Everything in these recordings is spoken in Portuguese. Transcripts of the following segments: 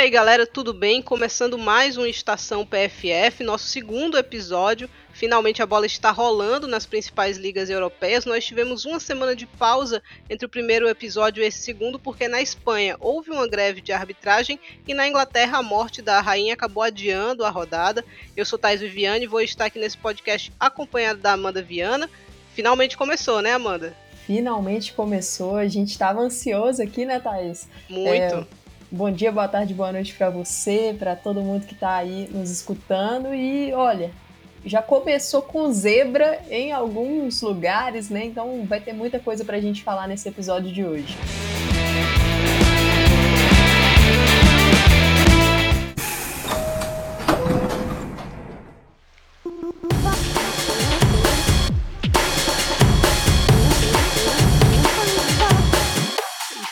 E aí galera, tudo bem? Começando mais um Estação PFF, nosso segundo episódio. Finalmente a bola está rolando nas principais ligas europeias. Nós tivemos uma semana de pausa entre o primeiro episódio e esse segundo, porque na Espanha houve uma greve de arbitragem e na Inglaterra a morte da rainha acabou adiando a rodada. Eu sou Thais Viviane e vou estar aqui nesse podcast acompanhado da Amanda Viana. Finalmente começou, né, Amanda? Finalmente começou. A gente estava ansioso aqui, né, Thaís? Muito. É, Bom dia, boa tarde, boa noite para você, para todo mundo que está aí nos escutando. E olha, já começou com zebra em alguns lugares, né? Então vai ter muita coisa para a gente falar nesse episódio de hoje.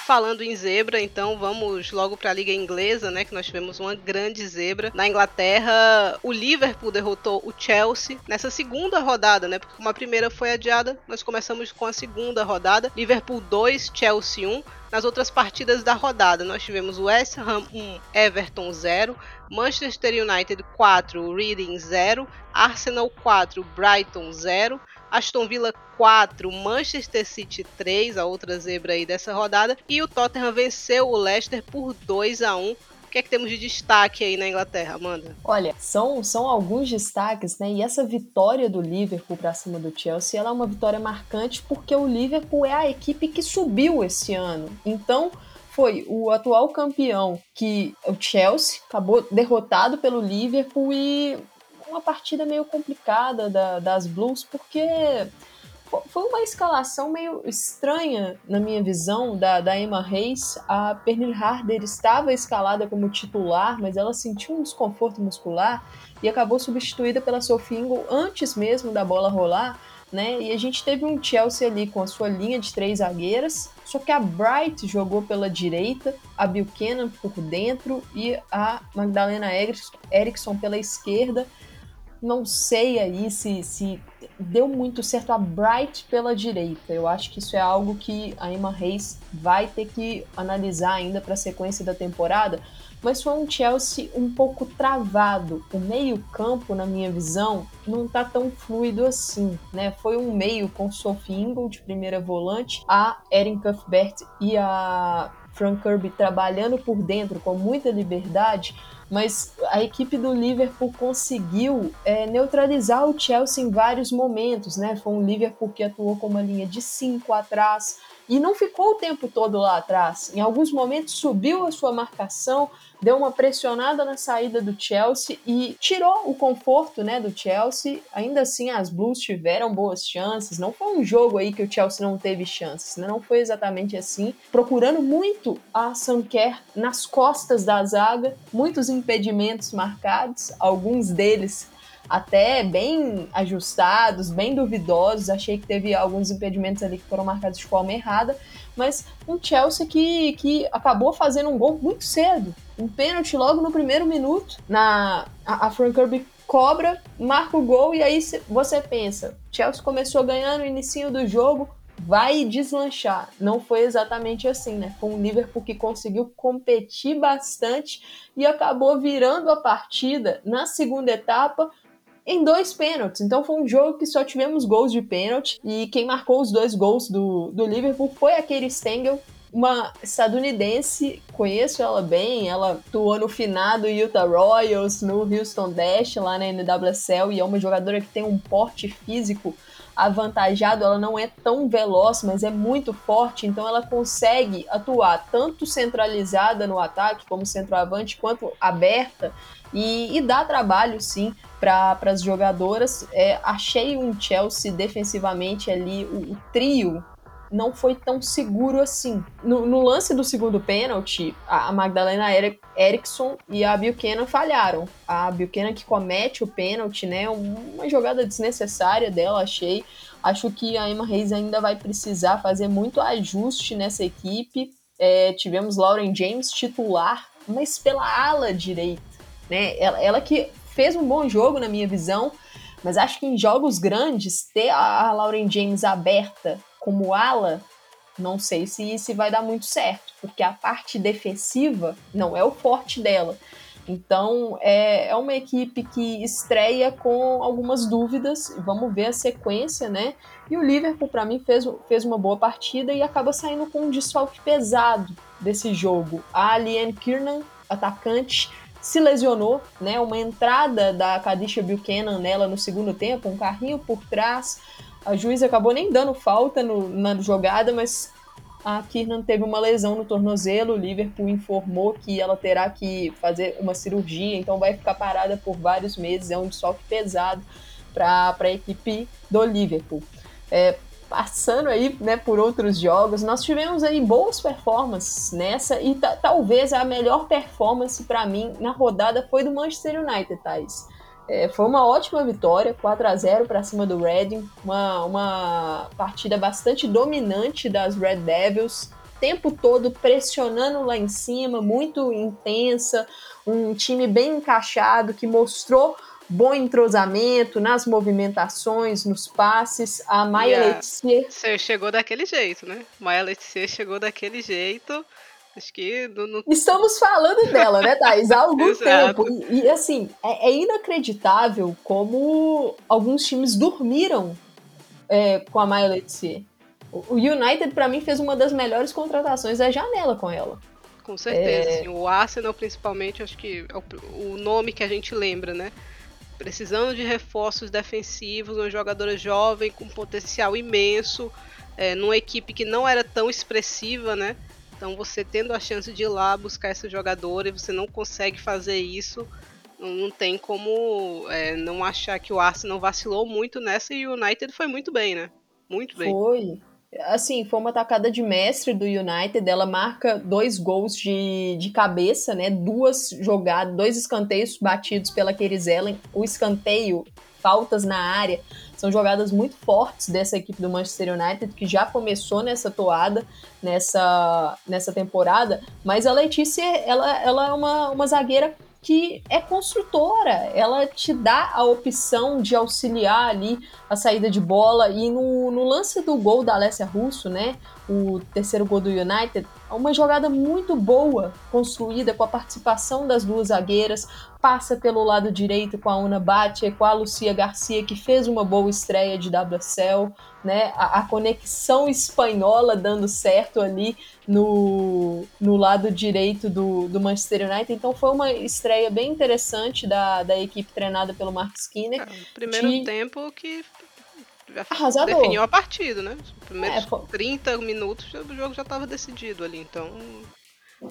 Falando em zebra, então vamos logo para a liga inglesa, né, que nós tivemos uma grande zebra. Na Inglaterra, o Liverpool derrotou o Chelsea nessa segunda rodada, né? Porque como a primeira foi adiada, nós começamos com a segunda rodada. Liverpool 2, Chelsea 1. Nas outras partidas da rodada, nós tivemos West Ham 1, Everton 0, Manchester United 4, Reading 0, Arsenal 4, Brighton 0, Aston Villa 4, Manchester City 3, a outra zebra aí dessa rodada, e o Tottenham venceu o Leicester por 2 a 1. O que é que temos de destaque aí na Inglaterra, Amanda? Olha, são, são alguns destaques, né? E essa vitória do Liverpool para cima do Chelsea, ela é uma vitória marcante porque o Liverpool é a equipe que subiu esse ano. Então, foi o atual campeão que o Chelsea acabou derrotado pelo Liverpool e uma partida meio complicada da, das Blues, porque foi uma escalação meio estranha, na minha visão, da, da Emma Reis. A Pernille Harder estava escalada como titular, mas ela sentiu um desconforto muscular e acabou substituída pela Sophie Ingle antes mesmo da bola rolar. Né? E a gente teve um Chelsea ali com a sua linha de três zagueiras, só que a Bright jogou pela direita, a Buchanan por dentro e a Magdalena Eriksson pela esquerda não sei aí se, se deu muito certo a Bright pela direita. Eu acho que isso é algo que a Emma Reis vai ter que analisar ainda para a sequência da temporada. Mas foi um Chelsea um pouco travado. O meio-campo, na minha visão, não está tão fluido assim, né? Foi um meio com Sophie de primeira volante, a Erin Cuthbert e a Frank Kirby trabalhando por dentro com muita liberdade mas a equipe do Liverpool conseguiu é, neutralizar o Chelsea em vários momentos, né? Foi um Liverpool que atuou com uma linha de cinco atrás, e não ficou o tempo todo lá atrás. Em alguns momentos subiu a sua marcação, deu uma pressionada na saída do Chelsea e tirou o conforto, né, do Chelsea. Ainda assim, as Blues tiveram boas chances. Não foi um jogo aí que o Chelsea não teve chances, né? Não foi exatamente assim. Procurando muito a Sanquer nas costas da zaga, muitos impedimentos marcados, alguns deles até bem ajustados, bem duvidosos. Achei que teve alguns impedimentos ali que foram marcados de forma errada, mas um Chelsea que, que acabou fazendo um gol muito cedo. Um pênalti logo no primeiro minuto. Na, a, a Frank Kirby cobra, marca o gol e aí você pensa, Chelsea começou ganhando no início do jogo, vai deslanchar. Não foi exatamente assim, né? Foi um Liverpool que conseguiu competir bastante e acabou virando a partida na segunda etapa em dois pênaltis. Então foi um jogo que só tivemos gols de pênalti. E quem marcou os dois gols do, do Liverpool foi aquele Stengel, uma estadunidense, conheço ela bem, ela atuou no finado Utah Royals, no Houston Dash, lá na NWSL, e é uma jogadora que tem um porte físico avantajado, ela não é tão veloz, mas é muito forte, então ela consegue atuar tanto centralizada no ataque, como centroavante, quanto aberta, e, e dá trabalho sim para as jogadoras. É, achei um Chelsea defensivamente ali, o, o, trio não foi tão seguro assim. No, no lance do segundo pênalti, a, Magdalena Eriksson e a Buchanan falharam. A Buchanan que comete o pênalti, né? Uma jogada desnecessária dela, achei. Acho que a Emma Reis ainda vai precisar fazer muito ajuste nessa equipe. É, tivemos Lauren James titular, mas pela ala direita. Né? Ela, ela que fez um bom jogo, na minha visão, mas acho que em jogos grandes, ter a Lauren James aberta como ala Não sei se, se vai dar muito certo, porque a parte defensiva não é o forte dela. Então é, é uma equipe que estreia com algumas dúvidas. Vamos ver a sequência, né? E o Liverpool, para mim, fez, fez uma boa partida e acaba saindo com um desfalque pesado desse jogo. A Liane Kiernan, atacante, se lesionou, né? Uma entrada da Kadisha Buchanan nela no segundo tempo, um carrinho por trás. A juíza acabou nem dando falta no, na jogada, mas a Kiernan teve uma lesão no tornozelo, o Liverpool informou que ela terá que fazer uma cirurgia, então vai ficar parada por vários meses, é um desfalque pesado para a equipe do Liverpool. É, passando aí né, por outros jogos, nós tivemos aí boas performances nessa e talvez a melhor performance para mim na rodada foi do Manchester United, Thais. É, foi uma ótima vitória, 4 a 0 para cima do Reading, uma, uma partida bastante dominante das Red Devils, tempo todo pressionando lá em cima, muito intensa, um time bem encaixado que mostrou bom entrosamento nas movimentações, nos passes. A Maia Letícia. Você chegou daquele jeito, né? Maia Letícia chegou daquele jeito. Acho que. Estamos falando dela, né, Thais? Há algum tempo. E, e assim, é, é, inacreditável como alguns times dormiram é, com a Maia Letícia. O United, para mim, fez uma das melhores contratações da janela com ela. Com certeza. É... Assim, o Arsenal, principalmente, acho que é o, o nome que a gente lembra, né? Precisando de reforços defensivos, uma jogadora jovem com potencial imenso, é, numa equipe que não era tão expressiva, né? Então você tendo a chance de ir lá buscar essa jogadora e você não consegue fazer isso, não, tem como é, não achar que o Arsenal vacilou muito nessa e o United foi muito bem, né? Muito bem. Foi. Assim, foi uma tacada de mestre do United. Ela marca dois gols de, de cabeça, né? Duas jogadas, dois escanteios batidos pela Kerizellen. O escanteio, faltas na área são jogadas muito fortes dessa equipe do Manchester United, que já começou nessa toada, nessa, nessa temporada, mas a Letícia, ela, ela é uma, uma zagueira que é construtora, ela te dá a opção de auxiliar ali a saída de bola. E no, no lance do gol da Alessia Russo, né, o terceiro gol do United, uma jogada muito boa construída com a participação das duas zagueiras, passa pelo lado direito com a Una Batia, com a Lucia Garcia, que fez uma boa estreia de WSL, né? A, a, conexão espanhola dando certo ali no, no lado direito do, do Manchester United. Então foi uma estreia bem interessante da, da equipe treinada pelo Mark Skinner. É, primeiro de... tempo que Arrasador. definiu a partida, né? Os primeiros é, 30 minutos o jogo já estava decidido ali, então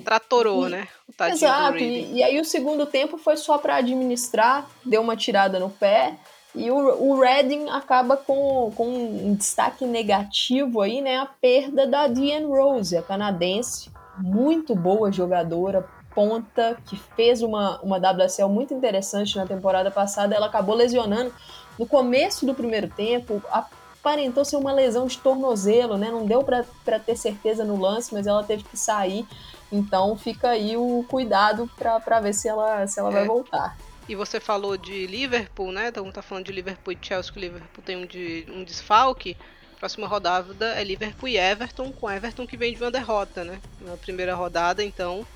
tratorou, e, né? Exato, e, e, aí o segundo tempo foi só para administrar, deu uma tirada no pé, e o, o Redding acaba com, com um destaque negativo aí, né? A perda da Diane Rose, a canadense, muito boa jogadora, ponta, que fez uma, uma WSL muito interessante na temporada passada, ela acabou lesionando no começo do primeiro tempo, aparentou ser uma lesão de tornozelo, né? Não deu para ter certeza no lance, mas ela teve que sair. Então fica aí o cuidado para ver se ela, se ela é. vai voltar. E você falou de Liverpool, né? Então tá falando de Liverpool e Chelsea, que o Liverpool tem um, de, um desfalque. Próxima rodada é Liverpool e Everton, com Everton que vem de uma derrota, né? Na primeira rodada, então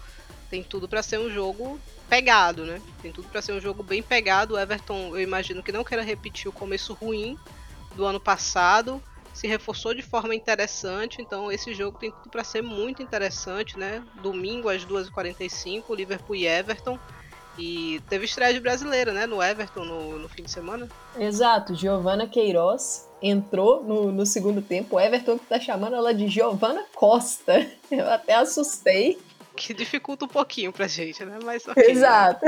tem tudo para ser um jogo pegado, né? Tem tudo para ser um jogo bem pegado. O Everton, eu imagino que não queira repetir o começo ruim do ano passado. Se reforçou de forma interessante, então esse jogo tem tudo para ser muito interessante, né? Domingo às 2h45, Liverpool e Everton. E teve estreia de brasileira, né? No Everton no, no fim de semana. Exato, Giovana Queiroz entrou no, no segundo tempo. O Everton que tá chamando ela de Giovana Costa. Eu até assustei que dificulta um pouquinho pra gente, né? Mas okay. Exato.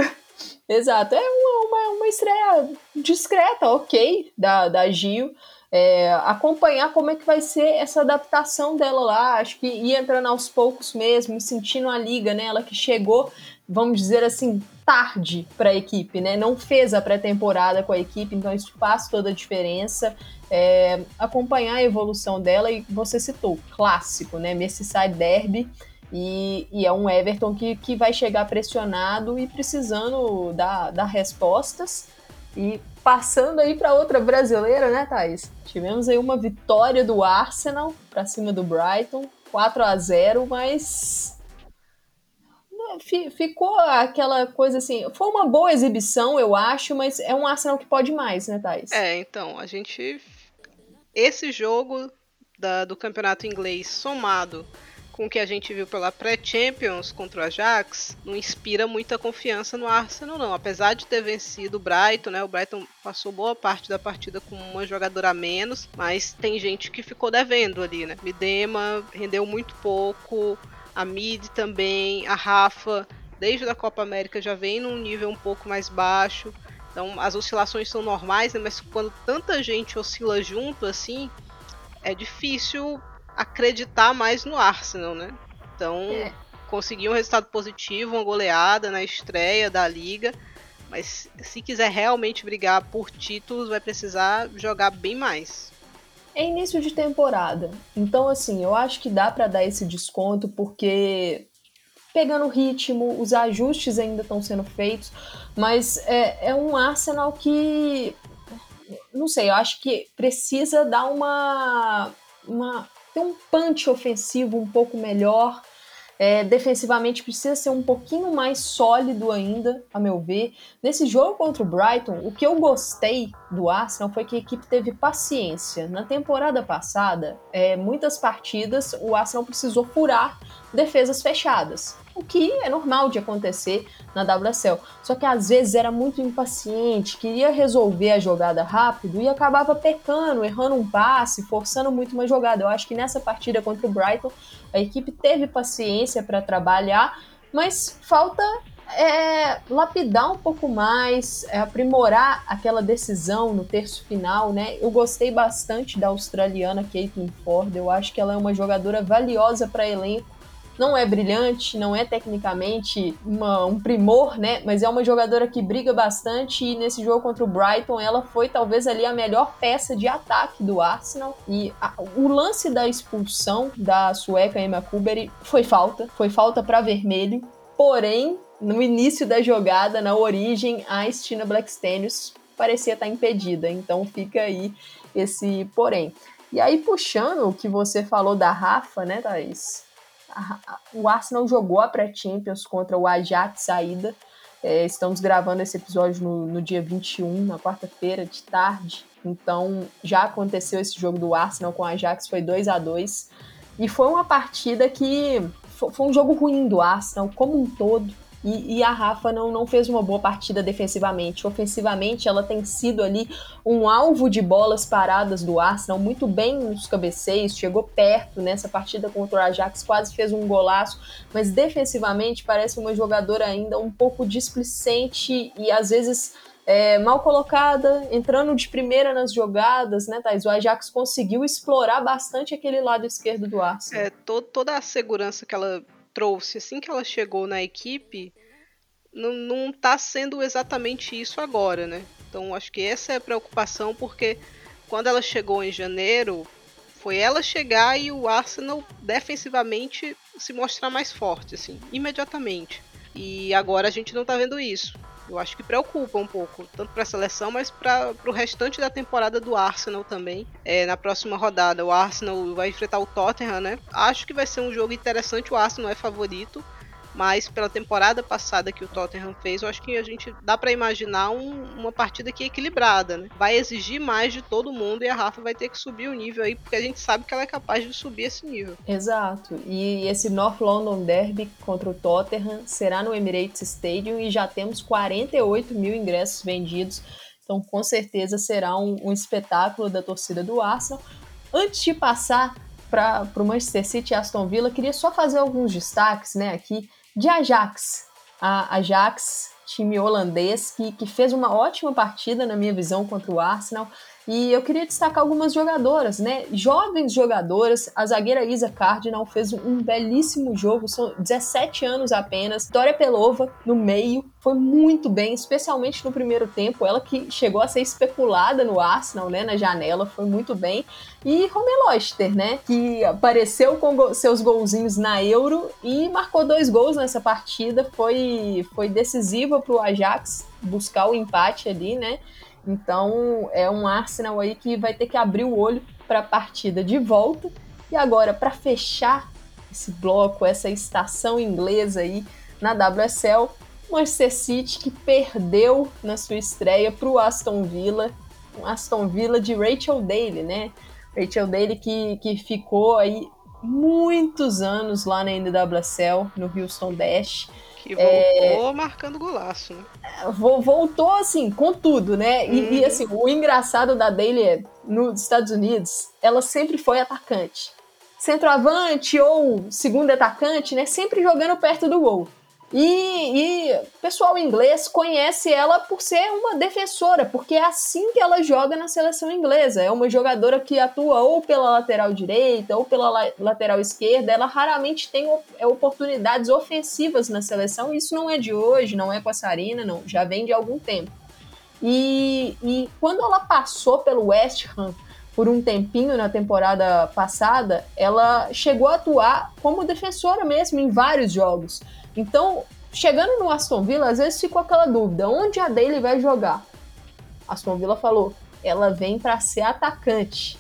Exato. É uma, uma, uma estreia discreta, ok, da, da Gil. É, acompanhar como é que vai ser essa adaptação dela lá. Acho que ir entrando aos poucos mesmo, sentindo a liga, né? Ela que chegou, vamos dizer assim, tarde para a equipe, né? Não fez a pré-temporada com a equipe, então isso faz toda a diferença. É, acompanhar a evolução dela e você citou, clássico, né? Merseyside Derby. E, e, é um Everton que, que vai chegar pressionado e precisando dar, dar respostas. E passando aí para outra brasileira, né, Thaís? Tivemos aí uma vitória do Arsenal para cima do Brighton, 4 a 0 mas ficou aquela coisa assim. Foi uma boa exibição, eu acho, mas é um Arsenal que pode mais, né, Thais? É, então, a gente. Esse jogo da, do campeonato inglês somado com o que a gente viu pela pré-Champions contra o Ajax, não inspira muita confiança no Arsenal, não. Apesar de ter vencido o Brighton, né? O Brighton passou boa parte da partida com uma jogadora a menos, mas tem gente que ficou devendo ali, né? Midema rendeu muito pouco, a Mid também, a Rafa, desde a Copa América já vem num nível um pouco mais baixo. Então as oscilações são normais, né? mas quando tanta gente oscila junto assim, é difícil acreditar mais no Arsenal, né? Então, é. conseguir um resultado positivo, uma goleada na estreia da liga, mas se quiser realmente brigar por títulos, vai precisar jogar bem mais. É início de temporada. Então, assim, eu acho que dá para dar esse desconto porque pegando o ritmo, os ajustes ainda estão sendo feitos, mas é, é um Arsenal que não sei, eu acho que precisa dar uma, uma ter um punch ofensivo um pouco melhor. É, defensivamente precisa ser um pouquinho mais sólido ainda, a meu ver. Nesse jogo contra o Brighton, o que eu gostei do Arsenal foi que a equipe teve paciência. Na temporada passada, é, muitas partidas o Arsenal precisou furar defesas fechadas o que é normal de acontecer na WSL. Só que às vezes era muito impaciente, queria resolver a jogada rápido e acabava pecando, errando um passe, forçando muito uma jogada. Eu acho que nessa partida contra o Brighton a equipe teve paciência para trabalhar, mas falta é, lapidar um pouco mais, é, aprimorar aquela decisão no terço final, né? Eu gostei bastante da australiana Caitlin Ford, eu acho que ela é uma jogadora valiosa para elenco não é brilhante, não é tecnicamente uma, um primor, né? Mas é uma jogadora que briga bastante e nesse jogo contra o Brighton ela foi talvez ali a melhor peça de ataque do Arsenal. E a, o lance da expulsão da sueca Emma Kuberi foi falta, foi falta para vermelho. Porém, no início da jogada, na origem, a Stina Blackstenius parecia estar impedida. Então fica aí esse porém. E aí, puxando o que você falou da Rafa, né, Thaís? O Arsenal jogou a pré-Champions contra o Ajax saída. É, estamos gravando esse episódio no, no dia 21, na quarta-feira, de tarde. Então já aconteceu esse jogo do Arsenal com o Ajax, foi 2 a 2 E foi uma partida que foi um jogo ruim do Arsenal como um todo. E, e, a Rafa não, não fez uma boa partida defensivamente. Ofensivamente, ela tem sido ali um alvo de bolas paradas do Arsenal, muito bem nos cabeceios, chegou perto nessa partida contra o Ajax, quase fez um golaço, mas defensivamente parece uma jogadora ainda um pouco displicente e às vezes é, mal colocada, entrando de primeira nas jogadas, né, Thais? O Ajax conseguiu explorar bastante aquele lado esquerdo do Arsenal. É, to toda a segurança que ela trouxe assim que ela chegou na equipe não, não tá sendo exatamente isso agora, né? Então acho que essa é a preocupação, porque quando ela chegou em janeiro, foi ela chegar e o Arsenal defensivamente se mostrar mais forte, assim, imediatamente. E agora a gente não tá vendo isso. Eu acho que preocupa um pouco, tanto para a seleção, mas para o restante da temporada do Arsenal também. É, na próxima rodada, o Arsenal vai enfrentar o Tottenham, né? Acho que vai ser um jogo interessante. O Arsenal é favorito, mas pela temporada passada que o Tottenham fez, eu acho que a gente dá para imaginar um, uma partida que é equilibrada, né? Vai exigir mais de todo mundo e a Rafa vai ter que subir o nível aí, porque a gente sabe que ela é capaz de subir esse nível. Exato. E esse North London Derby contra o Tottenham será no Emirates Stadium e já temos 48 mil ingressos vendidos. Então, com certeza será um, um espetáculo da torcida do Arsenal. Antes de passar para o Manchester City e Aston Villa, queria só fazer alguns destaques né, aqui de Ajax. A Ajax, time holandês, que, que fez uma ótima partida, na minha visão, contra o Arsenal. E eu queria destacar algumas jogadoras, né? Jovens jogadoras. A zagueira Isa Cardinal fez um belíssimo jogo, são 17 anos apenas. Dória Pelova no meio, foi muito bem, especialmente no primeiro tempo. Ela que chegou a ser especulada no Arsenal, né? Na janela, foi muito bem. E Romeloster, né? Que apareceu com go seus golzinhos na Euro e marcou dois gols nessa partida. Foi, foi decisiva para o Ajax buscar o empate ali, né? Então é um Arsenal aí que vai ter que abrir o olho para a partida de volta. E agora, para fechar esse bloco, essa estação inglesa aí na WSL, Manchester City que perdeu na sua estreia para o Aston Villa, um Aston Villa de Rachel Daly, né? Rachel Daly que, que ficou aí muitos anos lá na NWSL, no Houston Dash. Que voltou é, marcando golaço, né? Voltou, assim, com tudo, né? E, uhum. e, assim, o engraçado da Daly é, nos Estados Unidos, ela sempre foi atacante. Centroavante ou segundo atacante, né? Sempre jogando perto do gol. E, e pessoal inglês conhece ela por ser uma defensora, porque é assim que ela joga na seleção inglesa. É uma jogadora que atua ou pela lateral direita ou pela la lateral esquerda. Ela raramente tem é, oportunidades ofensivas na seleção. Isso não é de hoje, não é com a Sarina, não. Já vem de algum tempo. E, e quando ela passou pelo West Ham por um tempinho na temporada passada, ela chegou a atuar como defensora mesmo em vários jogos. Então, chegando no Aston Villa, às vezes ficou aquela dúvida: onde a Daly vai jogar? Aston Villa falou: ela vem para ser atacante.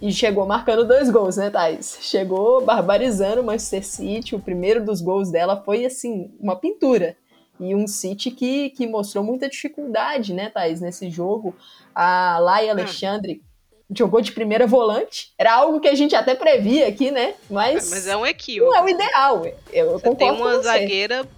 E chegou marcando dois gols, né, Thais? Chegou barbarizando o Manchester City. O primeiro dos gols dela foi, assim, uma pintura. E um City que, que mostrou muita dificuldade, né, Thais, nesse jogo. A Lai hum. Alexandre jogou de primeira volante. Era algo que a gente até previa aqui, né? Mas, mas é um equívoco. Não é o ideal. Eu, você tem uma zagueira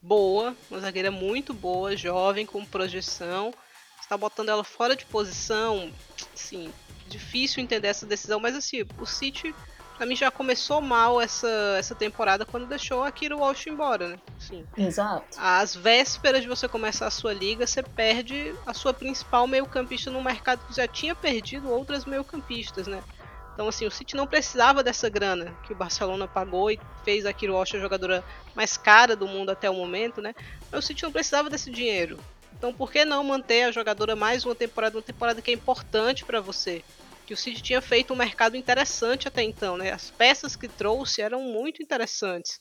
boa, uma zagueira muito boa, jovem, com projeção. Você tá botando ela fora de posição, sim, difícil entender essa decisão, mas assim, o City Pra mim já começou mal essa, essa temporada quando deixou a Kiro Walsh embora, né? Sim. Exato. Às vésperas de você começar a sua liga, você perde a sua principal meio-campista no mercado que já tinha perdido outras meio-campistas, né? Então, assim, o City não precisava dessa grana que o Barcelona pagou e fez a Kiro Walsh a jogadora mais cara do mundo até o momento, né? Mas o City não precisava desse dinheiro. Então, por que não manter a jogadora mais uma temporada, uma temporada que é importante para você? Que o City tinha feito um mercado interessante até então, né? As peças que trouxe eram muito interessantes.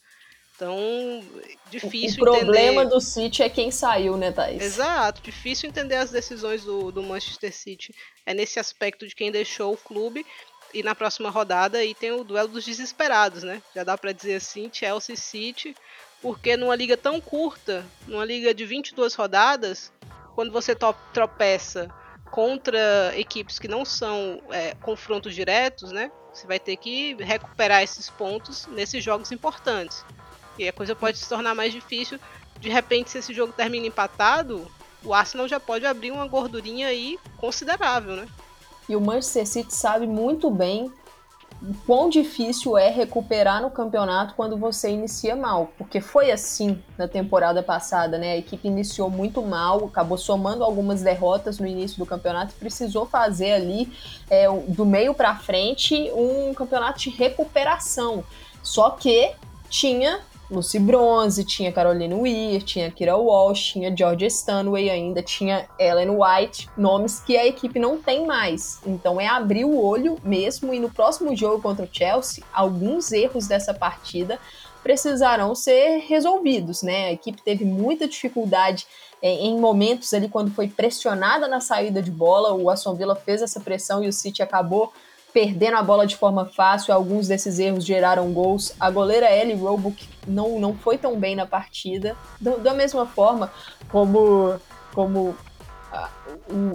Então, difícil entender. O problema do City é quem saiu, né, Thaís? Exato, difícil entender as decisões do, do Manchester City. É nesse aspecto de quem deixou o clube. E na próxima rodada aí tem o duelo dos desesperados, né? Já dá para dizer assim, Chelsea City, porque numa liga tão curta, numa liga de 22 rodadas, quando você tropeça contra equipes que não são é, confrontos diretos, né? Você vai ter que recuperar esses pontos nesses jogos importantes. E a coisa pode se tornar mais difícil. De repente, se esse jogo termina empatado, o Arsenal já pode abrir uma gordurinha aí considerável, né? E o Manchester City sabe muito bem o quão difícil é recuperar no campeonato quando você inicia mal, porque foi assim na temporada passada, né? A equipe iniciou muito mal, acabou somando algumas derrotas no início do campeonato e precisou fazer ali é, do meio para frente um campeonato de recuperação. Só que tinha Lucy Bronze, tinha Caroline Weir, tinha Kira Walsh, tinha Georgia Stanway ainda, tinha Ellen White, nomes que a equipe não tem mais. Então é abrir o olho mesmo e no próximo jogo contra o Chelsea, alguns erros dessa partida precisarão ser resolvidos, né? A equipe teve muita dificuldade é, em momentos ali quando foi pressionada na saída de bola, o Aston Villa fez essa pressão e o City acabou perdendo a bola de forma fácil. Alguns desses erros geraram gols. A goleira Ellie Roebuck não, não foi tão bem na partida. Da mesma forma como, como a,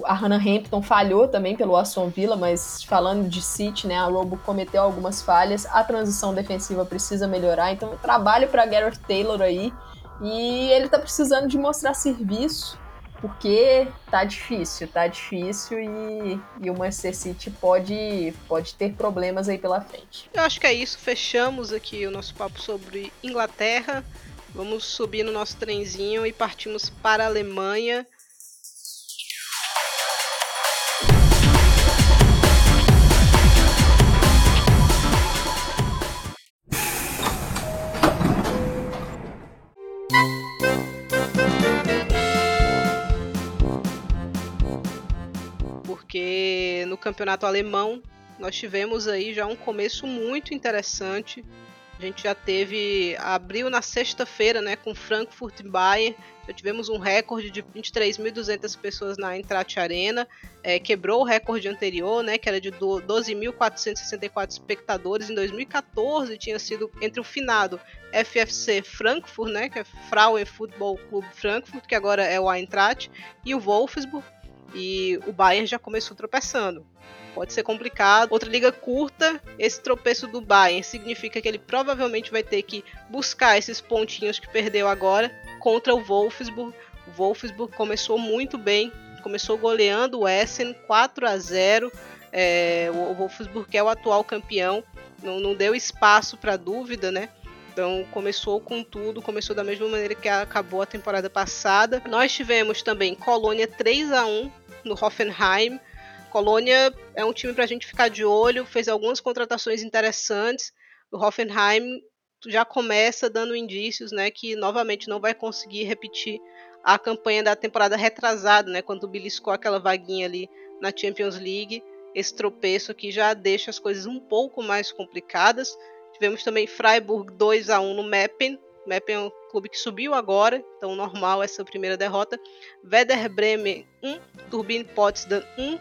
a Hannah Hampton falhou também pelo Aston Villa, mas falando de City, né, a Roebuck cometeu algumas falhas. A transição defensiva precisa melhorar. Então, trabalho para Gareth Taylor aí. E ele está precisando de mostrar serviço porque tá difícil, tá difícil e, e o Manchester City pode, pode ter problemas aí pela frente. Eu acho que é isso, fechamos aqui o nosso papo sobre Inglaterra. Vamos subir no nosso trenzinho e partimos para a Alemanha. Campeonato alemão. Nós tivemos aí já um começo muito interessante. A gente já teve, abriu na sexta-feira, né, com Frankfurt e Bayern, já tivemos um recorde de 23.200 pessoas na Eintracht Arena, é, quebrou o recorde anterior, né, que era de 12.464 espectadores. Em 2014, tinha sido entre o finado FFC Frankfurt, né, que é Frauen Football Club Frankfurt, que agora é o Eintracht, e o Wolfsburg, e o Bayern já começou tropeçando. Pode ser complicado. Outra liga curta, esse tropeço do Bayern significa que ele provavelmente vai ter que buscar esses pontinhos que perdeu agora contra o Wolfsburg. O Wolfsburg começou muito bem, começou goleando o Essen 4 a 0. É, o Wolfsburg é o atual campeão, não, não deu espaço para dúvida, né? Então começou com tudo, começou da mesma maneira que acabou a temporada passada. Nós tivemos também Colônia 3 a 1 no Hoffenheim. Colônia é um time para a gente ficar de olho, fez algumas contratações interessantes. O Hoffenheim já começa dando indícios, né, que novamente não vai conseguir repetir a campanha da temporada retrasada, né, quando beliscou aquela vaguinha ali na Champions League. Esse tropeço aqui já deixa as coisas um pouco mais complicadas. Tivemos também Freiburg 2 a 1 no Meppen. Meppen é clube que subiu agora, então normal essa primeira derrota. Werder Bremen 1, Turbine Potsdam 1,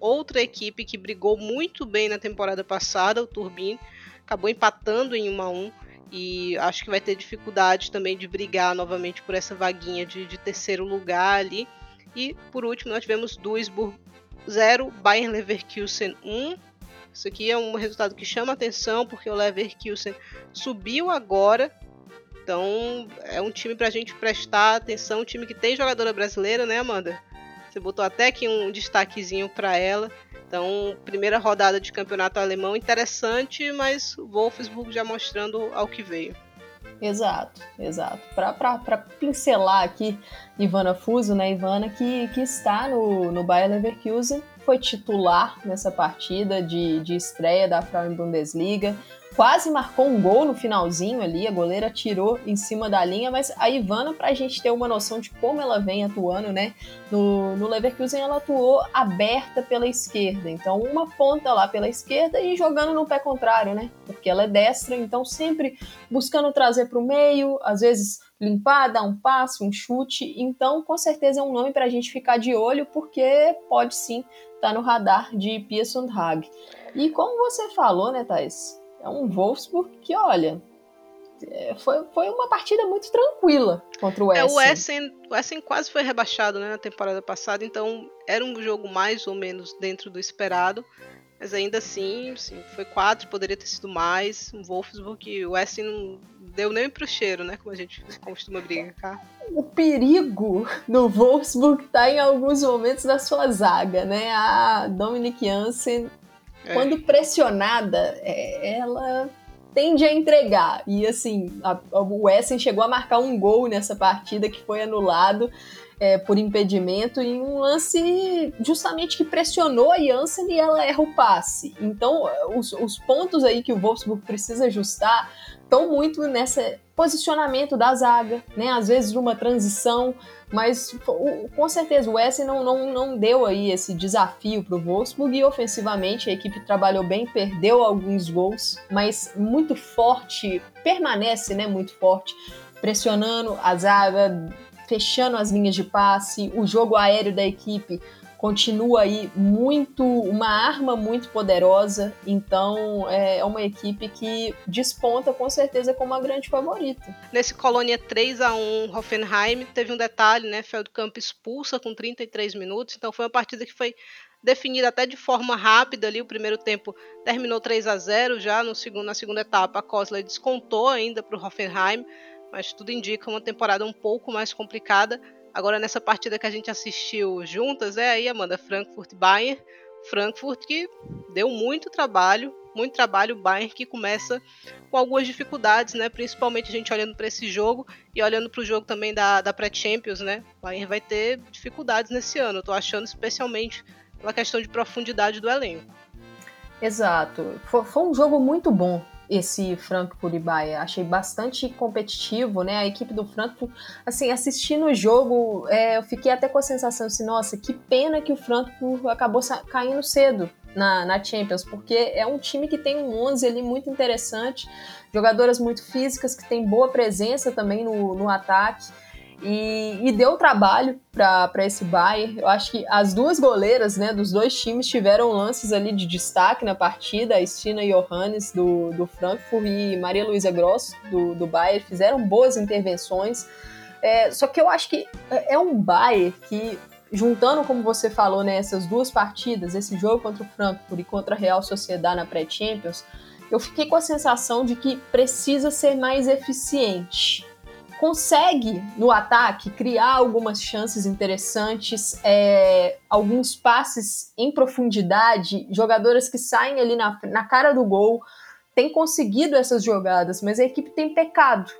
outra equipe que brigou muito bem na temporada passada, o Turbine, acabou empatando em 1 a 1 e acho que vai ter dificuldade também de brigar novamente por essa vaguinha de, de terceiro lugar ali. E por último, nós tivemos Duisburg 0, Bayern Leverkusen 1. Isso aqui é um resultado que chama atenção porque o Leverkusen subiu agora. Então é um time para a gente prestar atenção, um time que tem jogadora brasileira, né, Amanda? Você botou até aqui um destaquezinho para ela. Então, primeira rodada de campeonato alemão interessante, mas o Wolfsburg já mostrando ao que veio. Exato, exato. Para pincelar aqui, Ivana Fuso, né? Ivana que, que está no, no Bayer Leverkusen, foi titular nessa partida de, de estreia da Frauen Bundesliga quase marcou um gol no finalzinho ali, a goleira tirou em cima da linha, mas a Ivana, para a gente ter uma noção de como ela vem atuando, né, no, no Leverkusen ela atuou aberta pela esquerda, então uma ponta lá pela esquerda e jogando no pé contrário, né, porque ela é destra, então sempre buscando trazer para o meio, às vezes limpar, dar um passo, um chute, então com certeza é um nome para a gente ficar de olho, porque pode sim estar tá no radar de Pearson Hag. E como você falou, né, Thais? É um Wolfsburg que, olha, é, foi, foi uma partida muito tranquila contra o Essen. É, o Essen, o Essen quase foi rebaixado né, na temporada passada, então era um jogo mais ou menos dentro do esperado. Mas ainda assim, sim, foi quatro, poderia ter sido mais. Um Wolfsburg o Essen não deu nem pro cheiro, né? Como a gente costuma brincar. O perigo no Wolfsburg tá em alguns momentos da sua zaga, né? A Dominic Janssen é. Quando pressionada, é, ela tende a entregar. E assim, a, a, o Essen chegou a marcar um gol nessa partida que foi anulado é, por impedimento em um lance justamente que pressionou a Janssen e ela erra o passe. Então, os, os pontos aí que o Wolfsburg precisa ajustar estão muito nesse posicionamento da zaga, né? Às vezes uma transição, mas com certeza o Essen não, não, não deu aí esse desafio para o Wolfsburg e ofensivamente a equipe trabalhou bem, perdeu alguns gols, mas muito forte, permanece né, muito forte, pressionando a zaga, fechando as linhas de passe, o jogo aéreo da equipe continua aí muito uma arma muito poderosa, então é, é uma equipe que desponta com certeza como uma grande favorita. Nesse Colônia 3 a 1 Hoffenheim teve um detalhe, né, Feldkamp expulsa com 33 minutos, então foi uma partida que foi definida até de forma rápida ali, o primeiro tempo terminou 3 a 0 já. No segundo, na segunda etapa a Kosler descontou ainda para o Hoffenheim, mas tudo indica uma temporada um pouco mais complicada Agora, nessa partida que a gente assistiu juntas, é aí, Amanda, Frankfurt Bayern. Frankfurt que deu muito trabalho, muito trabalho. O Bayern que começa com algumas dificuldades, né? Principalmente a gente olhando para esse jogo e olhando para o jogo também da, da pré-Champions, né? O Bayern vai ter dificuldades nesse ano. Tô achando, especialmente pela questão de profundidade do elenco. Exato. Foi um jogo muito bom esse Frankfurt e Bayern. Achei bastante competitivo, né? A equipe do Frankfurt, assim, assistindo o jogo, é, eu fiquei até com a sensação assim, nossa, que pena que o Frankfurt acabou caindo cedo na, na Champions, porque é um time que tem um 11 ali muito interessante, jogadoras muito físicas, que tem boa presença também no, no ataque. E, e, deu trabalho para esse Bayern. Eu acho que as duas goleiras né, dos dois times tiveram lances ali de destaque na partida. A Stina Johannes do, do Frankfurt e Maria Luísa Gross do, do Bayern fizeram boas intervenções. É, só que eu acho que é um Bayern que, juntando, como você falou, né, essas duas partidas, esse jogo contra o Frankfurt e contra a Real Sociedade na pré-Champions, eu fiquei com a sensação de que precisa ser mais eficiente consegue, no ataque, criar algumas chances interessantes, é, alguns passes em profundidade, jogadoras que saem ali na, na cara do gol, tem conseguido essas jogadas, mas a equipe tem pecado.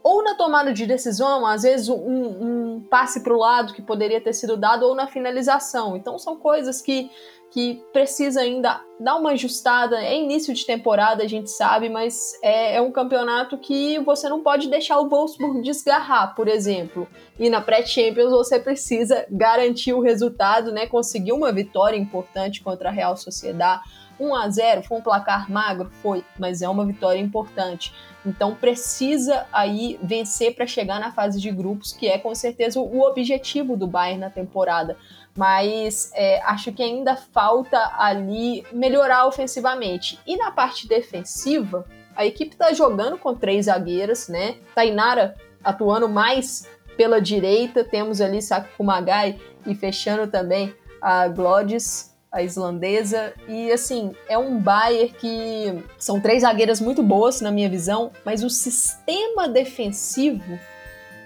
Ou na tomada de decisão, às vezes um, um passe para o lado que poderia ter sido dado, ou na finalização. Então são coisas que que precisa ainda dar uma ajustada. É início de temporada, a gente sabe, mas é, é um campeonato que você não pode deixar o Wolfsburg desgarrar, por exemplo. E na pré-Champions você precisa garantir o resultado, né? Conseguir uma vitória importante contra a Real Sociedade. 1 a 0 foi um placar magro, foi, mas é uma vitória importante. Então precisa aí vencer para chegar na fase de grupos, que é com certeza o objetivo do Bayern na temporada mas é, acho que ainda falta ali melhorar ofensivamente. E na parte defensiva, a equipe está jogando com três zagueiras, né? Tainara atuando mais pela direita, temos ali Sakumagai e fechando também a Glodis, a islandesa. E assim, é um Bayern que são três zagueiras muito boas na minha visão, mas o sistema defensivo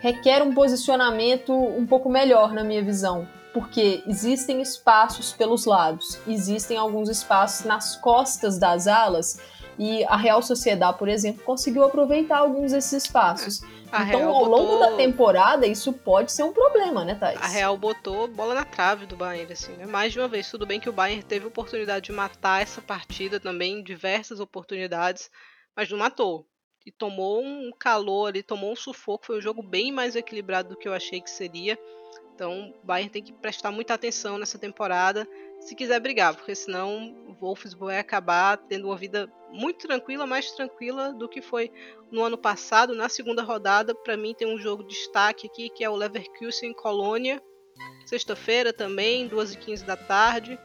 requer um posicionamento um pouco melhor na minha visão porque existem espaços pelos lados, existem alguns espaços nas costas das alas e a Real Sociedade, por exemplo, conseguiu aproveitar alguns desses espaços. A então, Real ao botou... longo da temporada, isso pode ser um problema, né, Thais? A Real botou bola na trave do Bayern, assim, né? Mais de uma vez. Tudo bem que o Bayern teve oportunidade de matar essa partida também, diversas oportunidades, mas não matou. E tomou um calor ali, tomou um sufoco. Foi um jogo bem mais equilibrado do que eu achei que seria. Então, o Bayern tem que prestar muita atenção nessa temporada se quiser brigar, porque senão o Wolfsburg vai acabar tendo uma vida muito tranquila, mais tranquila do que foi no ano passado. Na segunda rodada, para mim tem um jogo de destaque aqui, que é o Leverkusen Colônia, sexta-feira também, 2h15 da tarde.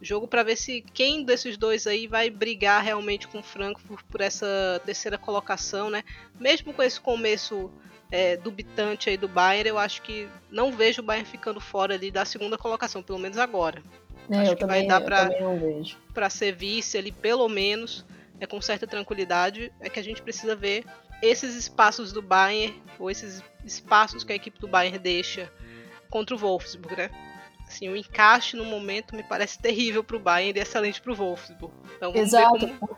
Jogo para ver se quem desses dois aí vai brigar realmente com o Frankfurt por essa terceira colocação, né? Mesmo com esse começo é, dubitante aí do Bayern, eu acho que não vejo o Bayern ficando fora ali da segunda colocação, pelo menos agora. É, acho que também, vai dar para ser vice ali, pelo menos, é com certa tranquilidade. É que a gente precisa ver esses espaços do Bayern, ou esses espaços que a equipe do Bayern deixa contra o Wolfsburg, né? Assim, o encaixe no momento me parece terrível para o Bayern e excelente para o Wolfsburg. Então vamos Exato. ver como,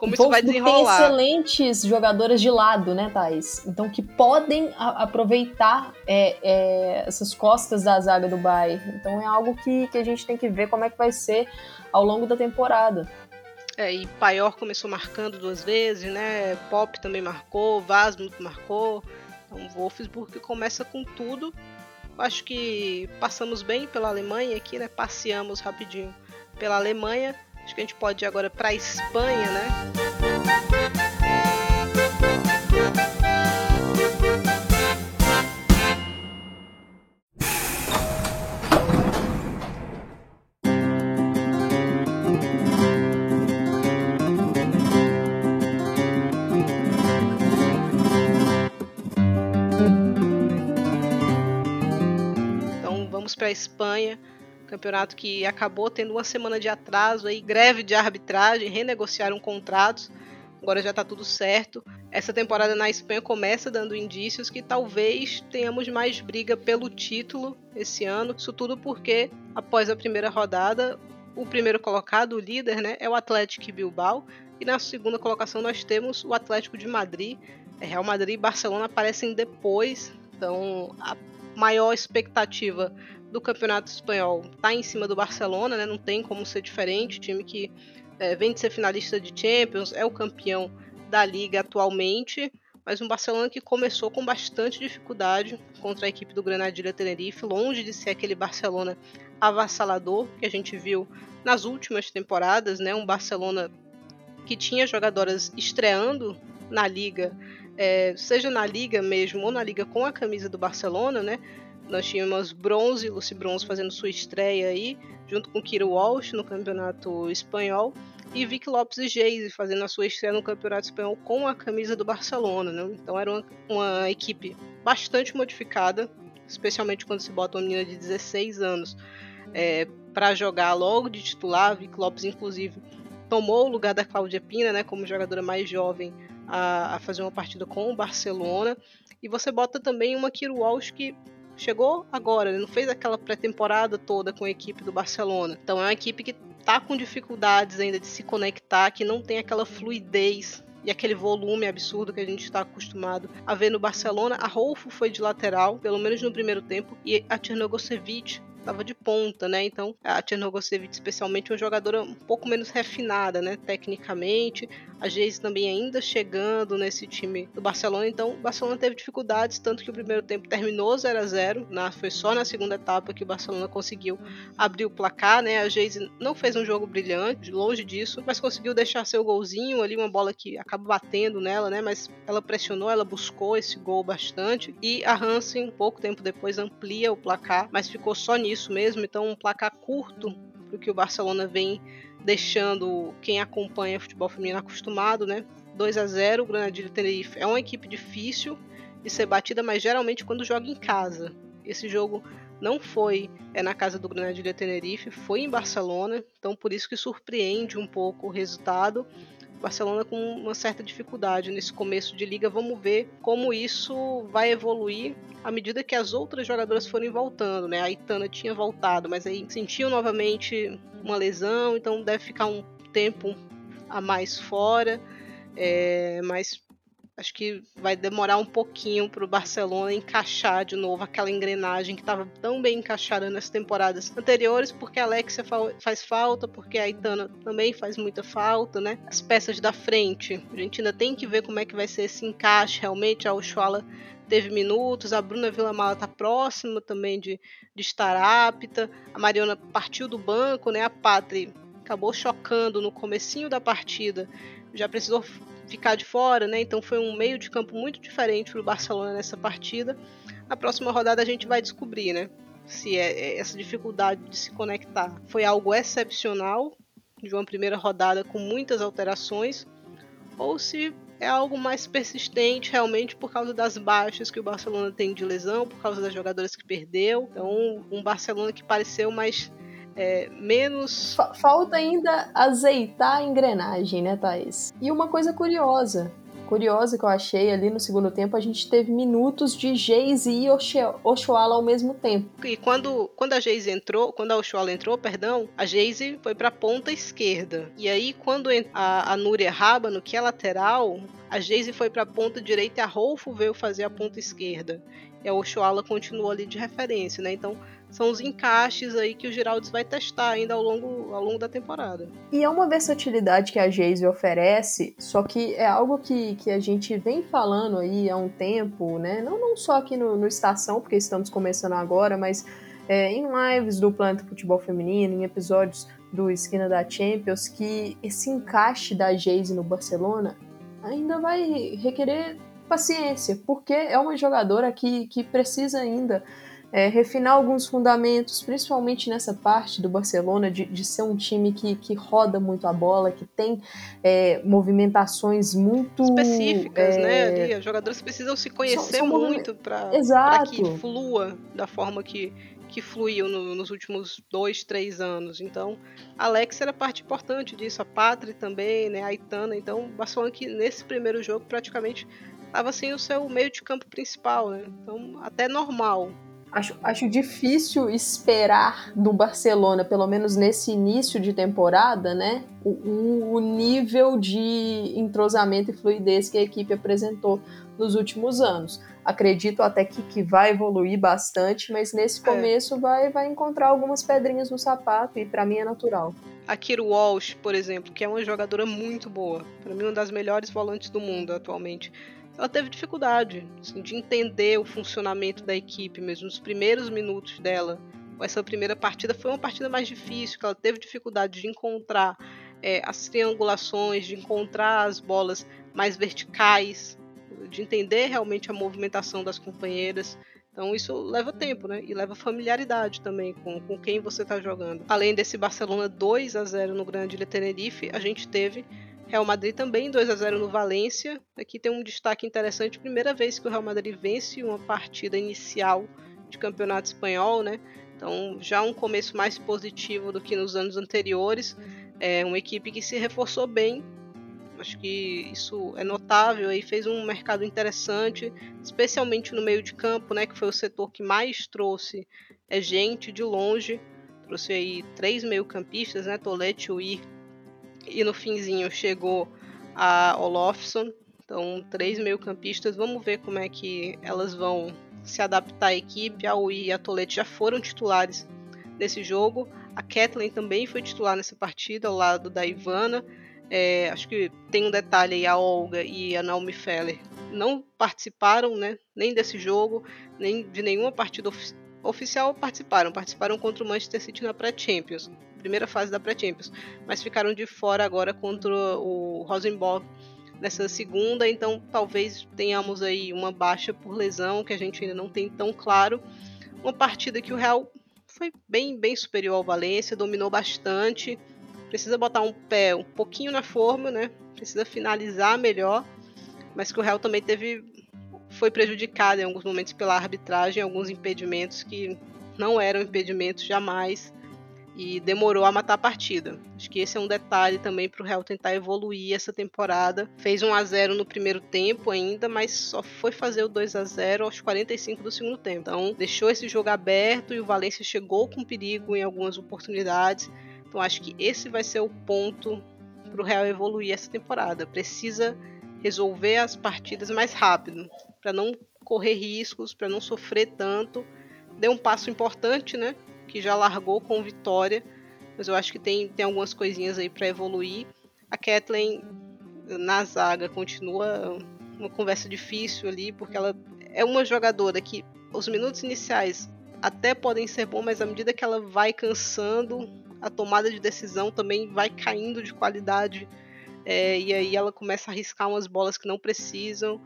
como isso vai desenrolar. Tem excelentes jogadoras de lado, né, Thais? Então que podem a, aproveitar é, é, essas costas da zaga do Bayern. Então é algo que, que a gente tem que ver como é que vai ser ao longo da temporada. É, e Paior começou marcando duas vezes, né? Pop também marcou, Vasmut marcou. Então Wolfsburg começa com tudo. Acho que passamos bem pela Alemanha aqui, né? Passeamos rapidinho pela Alemanha Acho que a gente pode ir agora para Espanha, né? Então vamos para Espanha campeonato que acabou tendo uma semana de atraso aí, greve de arbitragem, renegociaram contratos. Agora já está tudo certo. Essa temporada na Espanha começa dando indícios que talvez tenhamos mais briga pelo título esse ano. Isso tudo porque após a primeira rodada, o primeiro colocado, o líder, né, é o Atlético Bilbao, e na segunda colocação nós temos o Atlético de Madrid. É, Real Madrid e Barcelona aparecem depois, então a maior expectativa do Campeonato Espanhol está em cima do Barcelona, né? Não tem como ser diferente. O time que é, vem de ser finalista de Champions, é o campeão da liga atualmente. mas um Barcelona que começou com bastante dificuldade contra a equipe do Granadilha Tenerife, longe de ser aquele Barcelona avassalador que a gente viu nas últimas temporadas, né? Um Barcelona que tinha jogadoras estreando na liga, é, seja na liga mesmo ou na liga com a camisa do Barcelona, né? Nós tínhamos Bronze, Lucy Bronze fazendo sua estreia aí, junto com Kira Walsh no campeonato espanhol, e Vic Lopes e Geise fazendo a sua estreia no campeonato espanhol com a camisa do Barcelona, né? Então era uma, uma equipe bastante modificada, especialmente quando se bota uma menina de 16 anos é, para jogar logo de titular. Vic Lopes, inclusive, tomou o lugar da Cláudia Pina, né, como jogadora mais jovem, a, a, fazer uma partida com o Barcelona. E você bota também uma Kiro Walsh que chegou agora, né, não fez aquela pré-temporada toda com a equipe do Barcelona. Então é uma equipe que está com dificuldades ainda de se conectar, que não tem aquela fluidez e aquele volume absurdo que a gente está acostumado a ver no Barcelona. A Rolfo foi de lateral, pelo menos no primeiro tempo, e a Tchernogosevic estava de ponta, né? Então a Tchernogosevic, especialmente, é uma jogadora um pouco menos refinada, né? Tecnicamente. A Geise também ainda chegando nesse time do Barcelona. Então o Barcelona teve dificuldades, tanto que o primeiro tempo terminou 0 a 0 na, Foi só na segunda etapa que o Barcelona conseguiu abrir o placar, né? A Geise não fez um jogo brilhante, longe disso, mas conseguiu deixar seu golzinho ali, uma bola que acaba batendo nela, né? Mas ela pressionou, ela buscou esse gol bastante. E a Hansen, pouco tempo depois, amplia o placar, mas ficou só nisso isso mesmo, então um placar curto para que o Barcelona vem deixando quem acompanha futebol feminino acostumado, né? 2 a 0 o Granadilha Tenerife é uma equipe difícil de ser batida, mas geralmente quando joga em casa. Esse jogo não foi é na casa do Granadilha Tenerife, foi em Barcelona, então por isso que surpreende um pouco o resultado. Barcelona com uma certa dificuldade nesse começo de liga. Vamos ver como isso vai evoluir à medida que as outras jogadoras forem voltando, né? A Itana tinha voltado, mas aí sentiu novamente uma lesão, então deve ficar um tempo a mais fora. É, mas Acho que vai demorar um pouquinho para o Barcelona encaixar de novo aquela engrenagem que estava tão bem encaixada nas temporadas anteriores, porque a Alexia faz falta, porque a Itana também faz muita falta, né? As peças da frente, a gente ainda tem que ver como é que vai ser esse encaixe realmente. A Oshuala teve minutos, a Bruna Villamala está próxima também de, de estar apta, a Mariana partiu do banco, né? A Patri acabou chocando no comecinho da partida, já precisou ficar de fora, né? Então foi um meio de campo muito diferente para o Barcelona nessa partida. Na próxima rodada a gente vai descobrir, né? Se é, é essa dificuldade de se conectar foi algo excepcional de uma primeira rodada com muitas alterações, ou se é algo mais persistente realmente por causa das baixas que o Barcelona tem de lesão, por causa das jogadoras que perdeu. Então, um Barcelona que pareceu mais é, menos. Falta ainda azeitar a engrenagem, né, Thaís? E uma coisa curiosa. Curiosa que eu achei ali no segundo tempo, a gente teve minutos de Geise e Oshuala ao mesmo tempo. E quando, quando a Geise entrou, quando a Oshuala entrou, perdão, a Geise foi para a ponta esquerda. E aí, quando a, a Núria Rábano, que é lateral, a Geise foi para a ponta direita e a Rolfo veio fazer a ponta esquerda. E a Oshuala continuou ali de referência, né? Então, são os encaixes aí que o Geraldes vai testar ainda ao longo, ao longo da temporada. E é uma versatilidade que a Geise oferece, só que é algo que, que a gente vem falando aí há um tempo, né? Não, não só aqui no, no Estação, porque estamos começando agora, mas é, em lives do Planeta Futebol Feminino, em episódios do Esquina da Champions, que esse encaixe da Geise no Barcelona ainda vai requerer paciência, porque é uma jogadora que, que precisa ainda é, refinar alguns fundamentos, principalmente nessa parte do Barcelona, de, de ser um time que, que roda muito a bola, que tem é, movimentações muito específicas, é, né? Ali, os jogadores precisam se conhecer são, são muito para que flua da forma que, que fluiu no, nos últimos dois, três anos. Então, Alex era parte importante disso, a Patri também, né? A Itana. Então, o Barcelona que nesse primeiro jogo praticamente estava sem o seu meio de campo principal, né? Então, até normal Acho, acho difícil esperar do Barcelona, pelo menos nesse início de temporada, né? O, o nível de entrosamento e fluidez que a equipe apresentou nos últimos anos. Acredito até que, que vai evoluir bastante, mas nesse é. começo é. vai, vai encontrar algumas pedrinhas no sapato e para mim é natural. A Kiro Walsh, por exemplo, que é uma jogadora muito boa, para mim uma das melhores volantes do mundo atualmente ela teve dificuldade assim, de entender o funcionamento da equipe mesmo nos primeiros minutos dela. Essa primeira partida foi uma partida mais difícil, que ela teve dificuldade de encontrar é, as triangulações, de encontrar as bolas mais verticais, de entender realmente a movimentação das companheiras. Então isso leva tempo, né? E leva familiaridade também com, com quem você está jogando. Além desse Barcelona 2 a 0 no Grande Tenerife, a gente teve Real Madrid também 2 a 0 no Valência. Aqui tem um destaque interessante, primeira vez que o Real Madrid vence uma partida inicial de campeonato espanhol, né? Então já um começo mais positivo do que nos anos anteriores. É uma equipe que se reforçou bem Acho que isso é notável e fez um mercado interessante, especialmente no meio de campo, né, que foi o setor que mais trouxe é gente de longe. Trouxe aí três meio-campistas, né, Tolete, Uir e no finzinho chegou a Olofsson. Então, três meio-campistas. Vamos ver como é que elas vão se adaptar à equipe. A Uir e a Tolete já foram titulares nesse jogo. A Kathleen também foi titular nessa partida ao lado da Ivana. É, acho que tem um detalhe aí, a Olga e a Naomi Feller não participaram, né, nem desse jogo, nem de nenhuma partida oficial participaram. Participaram contra o Manchester City na pré-Champions, primeira fase da pré-Champions, mas ficaram de fora agora contra o Rosenborg nessa segunda, então talvez tenhamos aí uma baixa por lesão que a gente ainda não tem tão claro. Uma partida que o Real foi bem, bem superior ao Valência, dominou bastante, precisa botar um pé um pouquinho na forma, né? Precisa finalizar melhor, mas que o Real também teve foi prejudicado em alguns momentos pela arbitragem, alguns impedimentos que não eram impedimentos jamais e demorou a matar a partida. Acho que esse é um detalhe também para o Real tentar evoluir essa temporada. Fez 1 a 0 no primeiro tempo ainda, mas só foi fazer o 2 a 0 aos 45 do segundo tempo. Então, deixou esse jogo aberto e o Valencia chegou com perigo em algumas oportunidades então acho que esse vai ser o ponto para o Real evoluir essa temporada. Precisa resolver as partidas mais rápido, para não correr riscos, para não sofrer tanto. Deu um passo importante, né? Que já largou com vitória, mas eu acho que tem, tem algumas coisinhas aí para evoluir. A Kathleen na zaga continua uma conversa difícil ali, porque ela é uma jogadora que os minutos iniciais até podem ser bons, mas à medida que ela vai cansando, a tomada de decisão também vai caindo de qualidade. É, e aí ela começa a arriscar umas bolas que não precisam.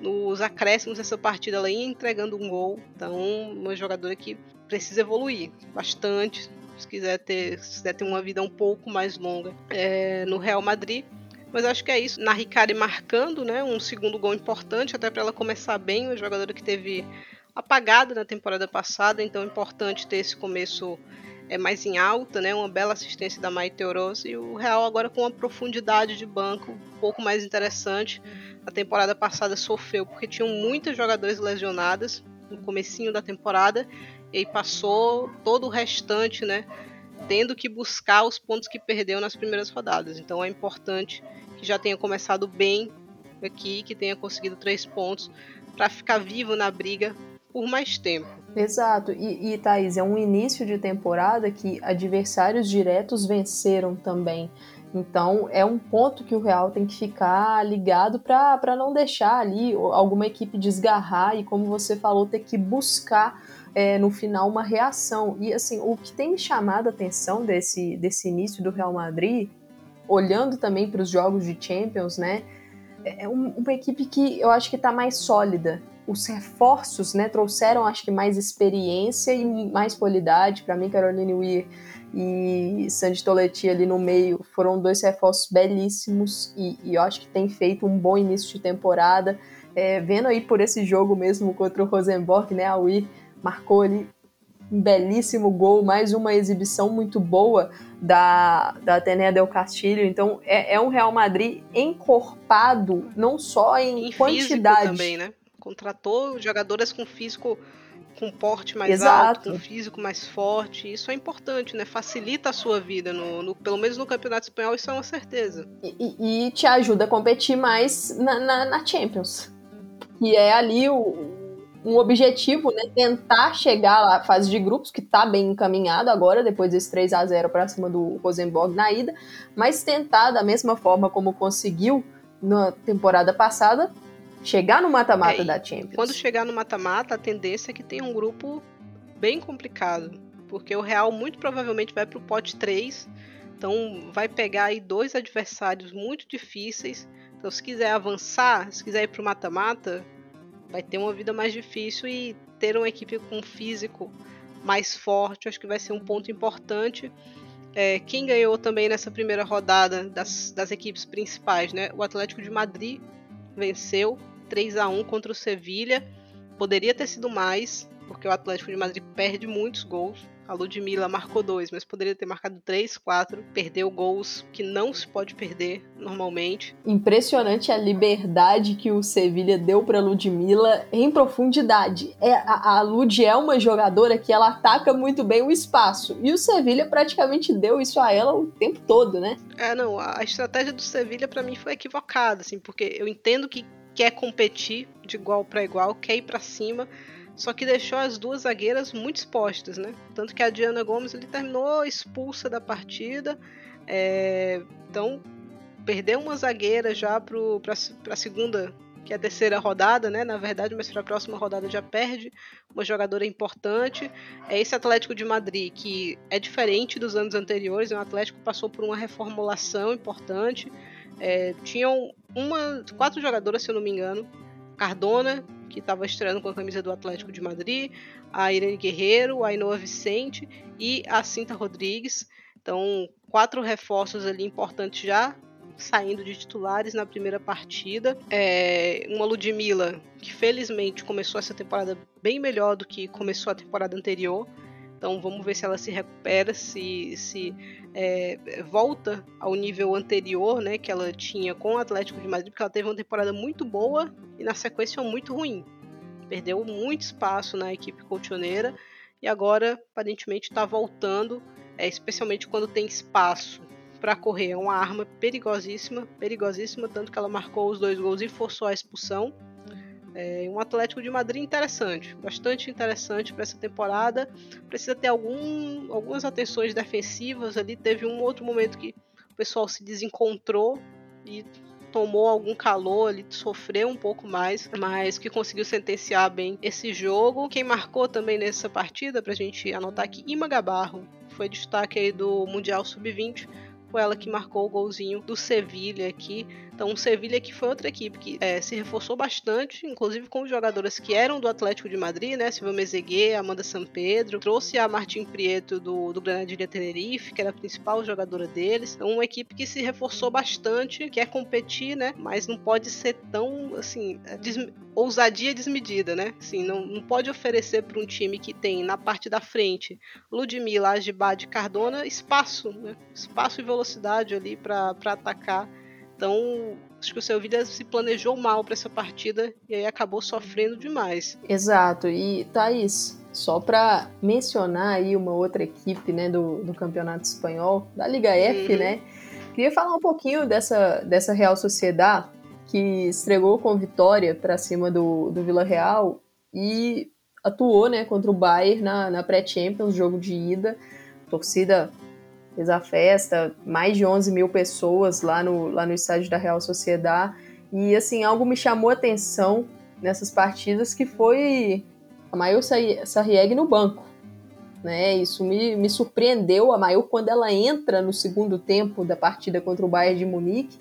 Nos acréscimos dessa partida, ela ia entregando um gol. Então, uma jogadora que precisa evoluir bastante. Se quiser ter, se quiser ter uma vida um pouco mais longa é, no Real Madrid. Mas acho que é isso. Na Ricari marcando né, um segundo gol importante, até para ela começar bem. Uma jogadora que teve apagada na temporada passada, então é importante ter esse começo é mais em alta, né? Uma bela assistência da Maite Oroz e o Real agora com uma profundidade de banco um pouco mais interessante. A temporada passada sofreu porque tinham muitos jogadores lesionadas no comecinho da temporada e passou todo o restante, né? Tendo que buscar os pontos que perdeu nas primeiras rodadas. Então é importante que já tenha começado bem aqui, que tenha conseguido três pontos para ficar vivo na briga por mais tempo. Exato, e, e Thaís, é um início de temporada que adversários diretos venceram também. Então é um ponto que o Real tem que ficar ligado para não deixar ali alguma equipe desgarrar e, como você falou, ter que buscar é, no final uma reação. E assim, o que tem chamado a atenção desse, desse início do Real Madrid, olhando também para os jogos de Champions, né? É uma equipe que eu acho que está mais sólida os reforços, né, trouxeram acho que mais experiência e mais qualidade. Para mim, Caroline Weir e Sandy Toletti ali no meio foram dois reforços belíssimos e, e eu acho que tem feito um bom início de temporada. É, vendo aí por esse jogo mesmo contra o Rosenborg, né, a Weir marcou ali um belíssimo gol, mais uma exibição muito boa da, da Atenea del Castillo. Então é, é um Real Madrid encorpado, não só em, em quantidade. também, né? Contratou jogadoras com físico com porte mais Exato. alto, com físico mais forte. Isso é importante, né? Facilita a sua vida, no, no pelo menos no Campeonato Espanhol, isso é uma certeza. E, e te ajuda a competir mais na, na, na Champions. E é ali o, um objetivo, né? Tentar chegar lá, fase de grupos, que tá bem encaminhado agora, depois desse 3 a 0 para cima do Rosenborg na ida, mas tentar, da mesma forma como conseguiu na temporada passada, chegar no mata-mata é, da Champions. Quando chegar no mata-mata, a tendência é que tenha um grupo bem complicado, porque o Real muito provavelmente vai para o pote 3, então vai pegar aí dois adversários muito difíceis. Então se quiser avançar, se quiser ir para o mata-mata, vai ter uma vida mais difícil e ter uma equipe com físico mais forte, acho que vai ser um ponto importante. É, quem ganhou também nessa primeira rodada das, das equipes principais, né? O Atlético de Madrid venceu 3 a 1 contra o Sevilha. Poderia ter sido mais, porque o Atlético de Madrid perde muitos gols. A Ludmilla marcou dois, mas poderia ter marcado três, quatro. Perdeu gols que não se pode perder normalmente. Impressionante a liberdade que o Sevilha deu para Ludmilla em profundidade. É, a, a Lud é uma jogadora que ela ataca muito bem o espaço. E o Sevilha praticamente deu isso a ela o tempo todo, né? É, não. A estratégia do Sevilha para mim foi equivocada, assim, porque eu entendo que quer competir de igual para igual, quer ir para cima só que deixou as duas zagueiras muito expostas, né? Tanto que a Diana Gomes ele terminou expulsa da partida. É... Então, perdeu uma zagueira já para a segunda, que é a terceira rodada, né? Na verdade, mas para a próxima rodada já perde uma jogadora importante. É esse Atlético de Madrid, que é diferente dos anos anteriores. É um Atlético passou por uma reformulação importante. É, tinham uma, quatro jogadoras, se eu não me engano. Cardona, que estava estreando com a camisa do Atlético de Madrid, a Irene Guerreiro, a Inoa Vicente e a Cinta Rodrigues. Então, quatro reforços ali importantes já saindo de titulares na primeira partida. É, uma Ludmilla que felizmente começou essa temporada bem melhor do que começou a temporada anterior. Então vamos ver se ela se recupera, se, se é, volta ao nível anterior né, que ela tinha com o Atlético de Madrid, porque ela teve uma temporada muito boa e na sequência muito ruim. Perdeu muito espaço na equipe colchoneira e agora aparentemente está voltando, é, especialmente quando tem espaço para correr. É uma arma perigosíssima, perigosíssima, tanto que ela marcou os dois gols e forçou a expulsão. É um Atlético de Madrid interessante, bastante interessante para essa temporada. Precisa ter algum, algumas atenções defensivas ali. Teve um outro momento que o pessoal se desencontrou e tomou algum calor ali, sofreu um pouco mais, mas que conseguiu sentenciar bem esse jogo. Quem marcou também nessa partida, para a gente anotar aqui, Ima Gabarro, foi destaque aí do Mundial Sub-20 foi ela que marcou o golzinho do Sevilha aqui. Então, o Sevilha que foi outra equipe que é, se reforçou bastante, inclusive com jogadoras que eram do Atlético de Madrid, né? Silvia Mezeguet, Amanda Pedro trouxe a Martin Prieto do, do Granadilha Tenerife, que era a principal jogadora deles. Então, uma equipe que se reforçou bastante, quer competir, né? Mas não pode ser tão, assim, des ousadia desmedida, né? Assim, não, não pode oferecer para um time que tem na parte da frente Ludmilla, Agibad Cardona espaço, né? Espaço e velocidade ali para atacar. Então, acho que o Sevilha se planejou mal para essa partida e aí acabou sofrendo demais. Exato. E Thaís, só para mencionar aí uma outra equipe, né, do, do Campeonato Espanhol, da Liga F, uhum. né? Queria falar um pouquinho dessa, dessa Real Sociedade que estregou com vitória para cima do, do Vila Real e atuou né, contra o Bayern na, na pré-Champions, jogo de ida. Torcida fez a festa, mais de 11 mil pessoas lá no, lá no estádio da Real Sociedade. E assim, algo me chamou a atenção nessas partidas que foi a Maior Sarrieg no banco. Né? Isso me, me surpreendeu. A Maior, quando ela entra no segundo tempo da partida contra o Bayern de Munique,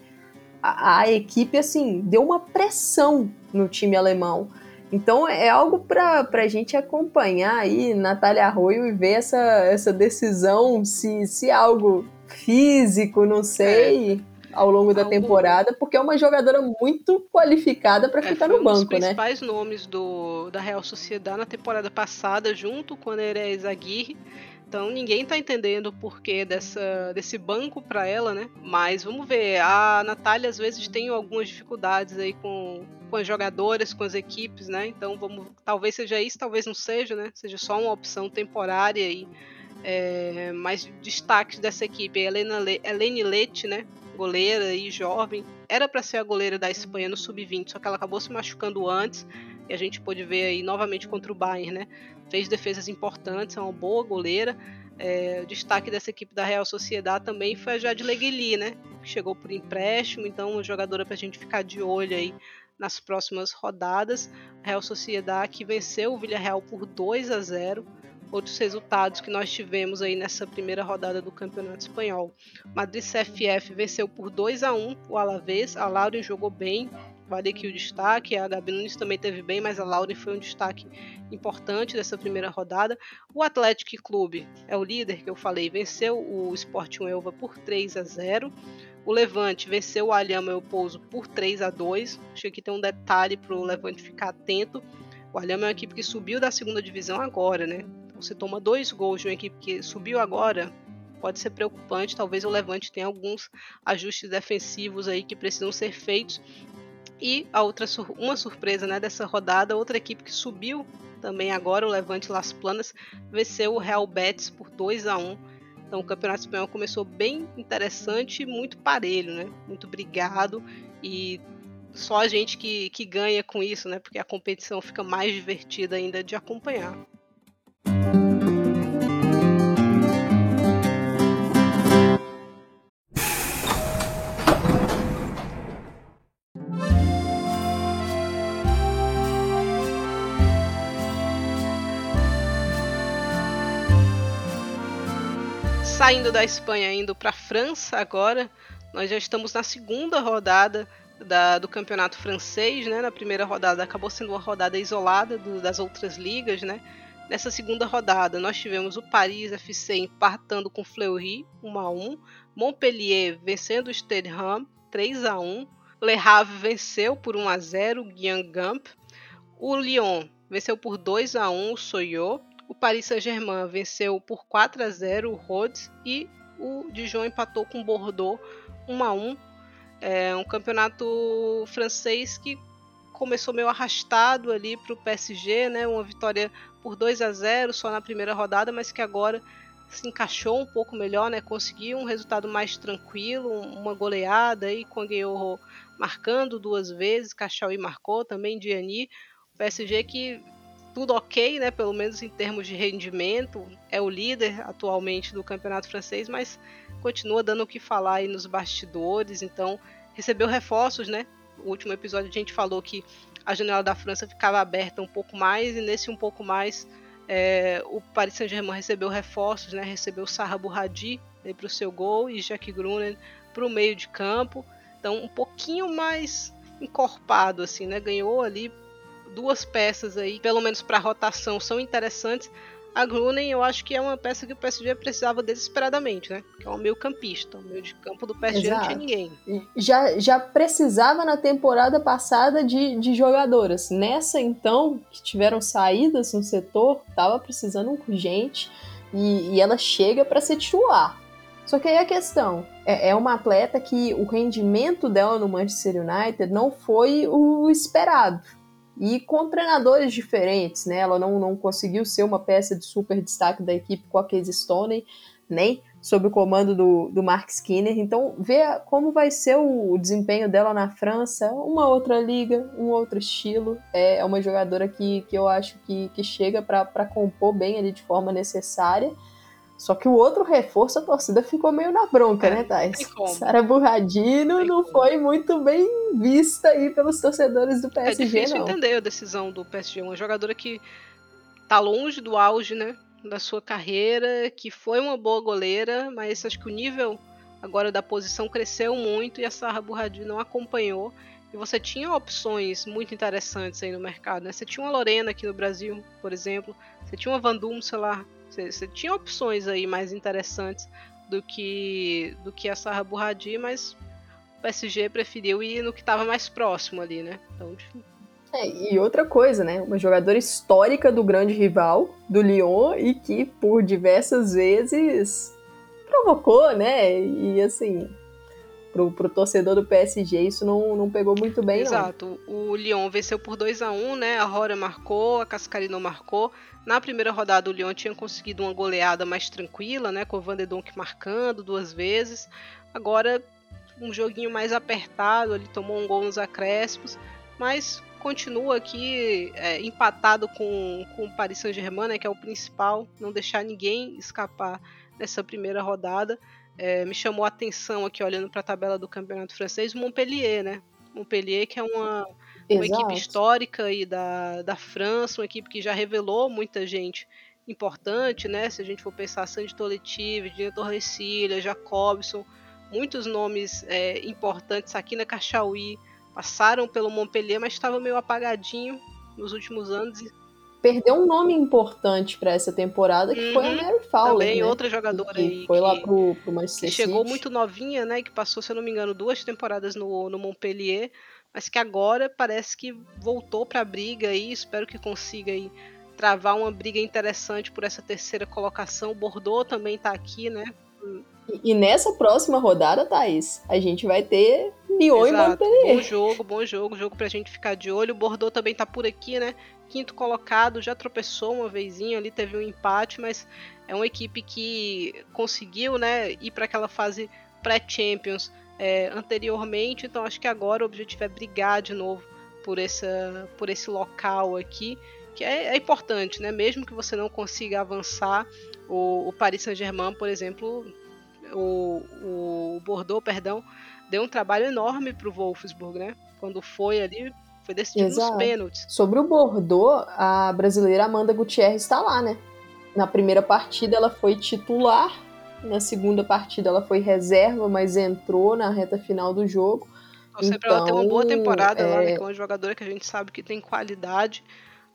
a, a equipe assim deu uma pressão no time alemão. Então é algo para a gente acompanhar aí, Natália Arroio, e ver essa, essa decisão, se, se é algo físico, não sei, é. ao longo da temporada, porque é uma jogadora muito qualificada para é, ficar no banco, né? Um dos principais nomes do, da Real Sociedade na temporada passada, junto com a Neres Aguirre. Então ninguém tá entendendo o porquê dessa, desse banco para ela, né? Mas vamos ver. A Natália às vezes tem algumas dificuldades aí com, com as jogadoras, com as equipes, né? Então vamos. Talvez seja isso, talvez não seja, né? Seja só uma opção temporária aí. É, mas destaques dessa equipe, Helena Le, Helene Leite, né? Goleira e jovem. Era para ser a goleira da Espanha no sub-20, só que ela acabou se machucando antes. E a gente pôde ver aí novamente contra o Bayern, né? fez defesas importantes, é uma boa goleira. É, o destaque dessa equipe da Real Sociedade também foi a Jade Legueli, né? Que chegou por empréstimo, então uma jogadora para a gente ficar de olho aí nas próximas rodadas. Real Sociedade que venceu o Villarreal por 2 a 0 outros resultados que nós tivemos aí nessa primeira rodada do Campeonato Espanhol. Madrid CFF venceu por 2 a 1 o Alavés, a Lauren jogou bem, vale aqui o destaque, a Gabi Nunes também teve bem, mas a Lauren foi um destaque importante dessa primeira rodada. O Atlético Clube é o líder que eu falei, venceu o Sporting Elva por 3 a 0. O Levante venceu o Alhama Eu Pouso por 3 a 2. Acho que tem um detalhe para o Levante ficar atento. O Alhama é uma equipe que subiu da segunda divisão agora, né? você toma dois gols de uma equipe que subiu agora, pode ser preocupante. Talvez o Levante tenha alguns ajustes defensivos aí que precisam ser feitos. E a outra uma surpresa né, dessa rodada, outra equipe que subiu também agora, o Levante Las Planas, venceu o Real Betis por 2 a 1 Então o Campeonato Espanhol começou bem interessante e muito parelho, né? Muito brigado e só a gente que, que ganha com isso, né? Porque a competição fica mais divertida ainda de acompanhar. Saindo da Espanha, indo para a França agora, nós já estamos na segunda rodada da, do campeonato francês, né? Na primeira rodada acabou sendo uma rodada isolada do, das outras ligas, né? Nessa segunda rodada, nós tivemos o Paris FC empatando com Fleury 1 a 1, Montpellier vencendo o Stedham 3 a 1, Le Havre venceu por 1 a 0 o Guingamp, o Lyon venceu por 2 a 1 o Soyot, o Paris Saint-Germain venceu por 4 a 0 o Rhodes e o Dijon empatou com o Bordeaux 1 a 1. É um campeonato francês que começou meio arrastado ali para o PSG, né? Uma vitória por 2 a 0 só na primeira rodada, mas que agora se encaixou um pouco melhor, né? Conseguiu um resultado mais tranquilo, uma goleada aí com marcando duas vezes, Cachaui marcou também Diani. O PSG que tudo ok, né? Pelo menos em termos de rendimento, é o líder atualmente do campeonato francês, mas continua dando o que falar aí nos bastidores. Então recebeu reforços, né? último episódio a gente falou que a janela da França ficava aberta um pouco mais, e nesse um pouco mais é, o Paris Saint-Germain recebeu reforços, né? recebeu Sarra Burradi para o seu gol e Jack Gruner para o meio de campo. Então um pouquinho mais encorpado, assim, né? ganhou ali duas peças aí, pelo menos para rotação, são interessantes, a Grunen eu acho que é uma peça que o PSG precisava desesperadamente, né? Que é um meio campista. O meio de campo do PSG Exato. não tinha ninguém. Já, já precisava na temporada passada de, de jogadoras. Nessa, então, que tiveram saídas no setor, tava precisando urgente. E, e ela chega para ser titular. Só que aí a questão é, é uma atleta que o rendimento dela no Manchester United não foi o esperado e com treinadores diferentes, né? Ela não, não conseguiu ser uma peça de super destaque da equipe com a Casey Stoney, nem sob o comando do, do Mark Skinner. Então, ver como vai ser o, desempenho dela na França, uma outra liga, um outro estilo. É, é uma jogadora que, que eu acho que, que chega para compor bem ali de forma necessária. Só que o outro reforço, a torcida ficou meio na bronca, é, né, Thais? Sara Burradino não foi muito bem vista aí pelos torcedores do PSG, É difícil não. entender a decisão do PSG. Uma jogadora que tá longe do auge, né, da sua carreira, que foi uma boa goleira, mas acho que o nível agora da posição cresceu muito e a Sara Burradino não acompanhou. E você tinha opções muito interessantes aí no mercado, né? Você tinha uma Lorena aqui no Brasil, por exemplo. Você tinha uma Vandum, sei lá, você, tinha opções aí mais interessantes do que do que a Sarra Burradi, mas o PSG preferiu ir no que estava mais próximo ali, né? Então, é, e outra coisa, né? Uma jogadora histórica do grande rival, do Lyon, e que por diversas vezes provocou, né? E assim, pro, pro torcedor do PSG isso não, não pegou muito bem, Exato. Não. O Lyon venceu por 2 a 1 né? A Rora marcou, a Cascarino marcou. Na primeira rodada, o Lyon tinha conseguido uma goleada mais tranquila, né? Com o Van de Donk marcando duas vezes. Agora, um joguinho mais apertado, ele tomou um gol nos acréscimos, mas continua aqui é, empatado com, com o Paris Saint-Germain, né, que é o principal, não deixar ninguém escapar nessa primeira rodada. É, me chamou a atenção aqui, olhando para a tabela do campeonato francês, o Montpellier, né? Montpellier, que é uma uma equipe histórica aí da, da França, uma equipe que já revelou muita gente importante, né? Se a gente for pensar Sandy Toletive, Dina Torrecilha, Jacobson, muitos nomes é, importantes aqui na Cachauí passaram pelo Montpellier, mas estava meio apagadinho nos últimos anos. Perdeu um nome importante para essa temporada, que uhum, foi a uhum. Mary Fowler. Também né? outra jogadora que aí. Foi que, lá pro, pro Manchester que chegou muito novinha, né? Que passou, se eu não me engano, duas temporadas no, no Montpellier, mas que agora parece que voltou para a briga aí. Espero que consiga aí travar uma briga interessante por essa terceira colocação. O Bordeaux também está aqui, né? E, nessa próxima rodada, Thaís, a gente vai ter Lyon Exato. e Montpellier. Bom jogo, bom jogo, jogo pra gente ficar de olho. O Bordeaux também tá por aqui, né? Quinto colocado, já tropeçou uma vezinha ali, teve um empate, mas é uma equipe que conseguiu, né, ir para aquela fase pré-Champions é, anteriormente, então acho que agora o objetivo é brigar de novo por, essa, por esse local aqui, que é, é importante, né? Mesmo que você não consiga avançar, o, o Paris Saint-Germain, por exemplo, o, o Bordeaux, perdão, deu um trabalho enorme para o Wolfsburg, né? Quando foi ali, foi decidido Exato. nos pênaltis. Sobre o Bordeaux, a brasileira Amanda Gutierrez está lá, né? Na primeira partida ela foi titular, na segunda partida ela foi reserva, mas entrou na reta final do jogo. Então, sempre ela ter uma boa temporada é... lá, né? Que é uma jogadora que a gente sabe que tem qualidade.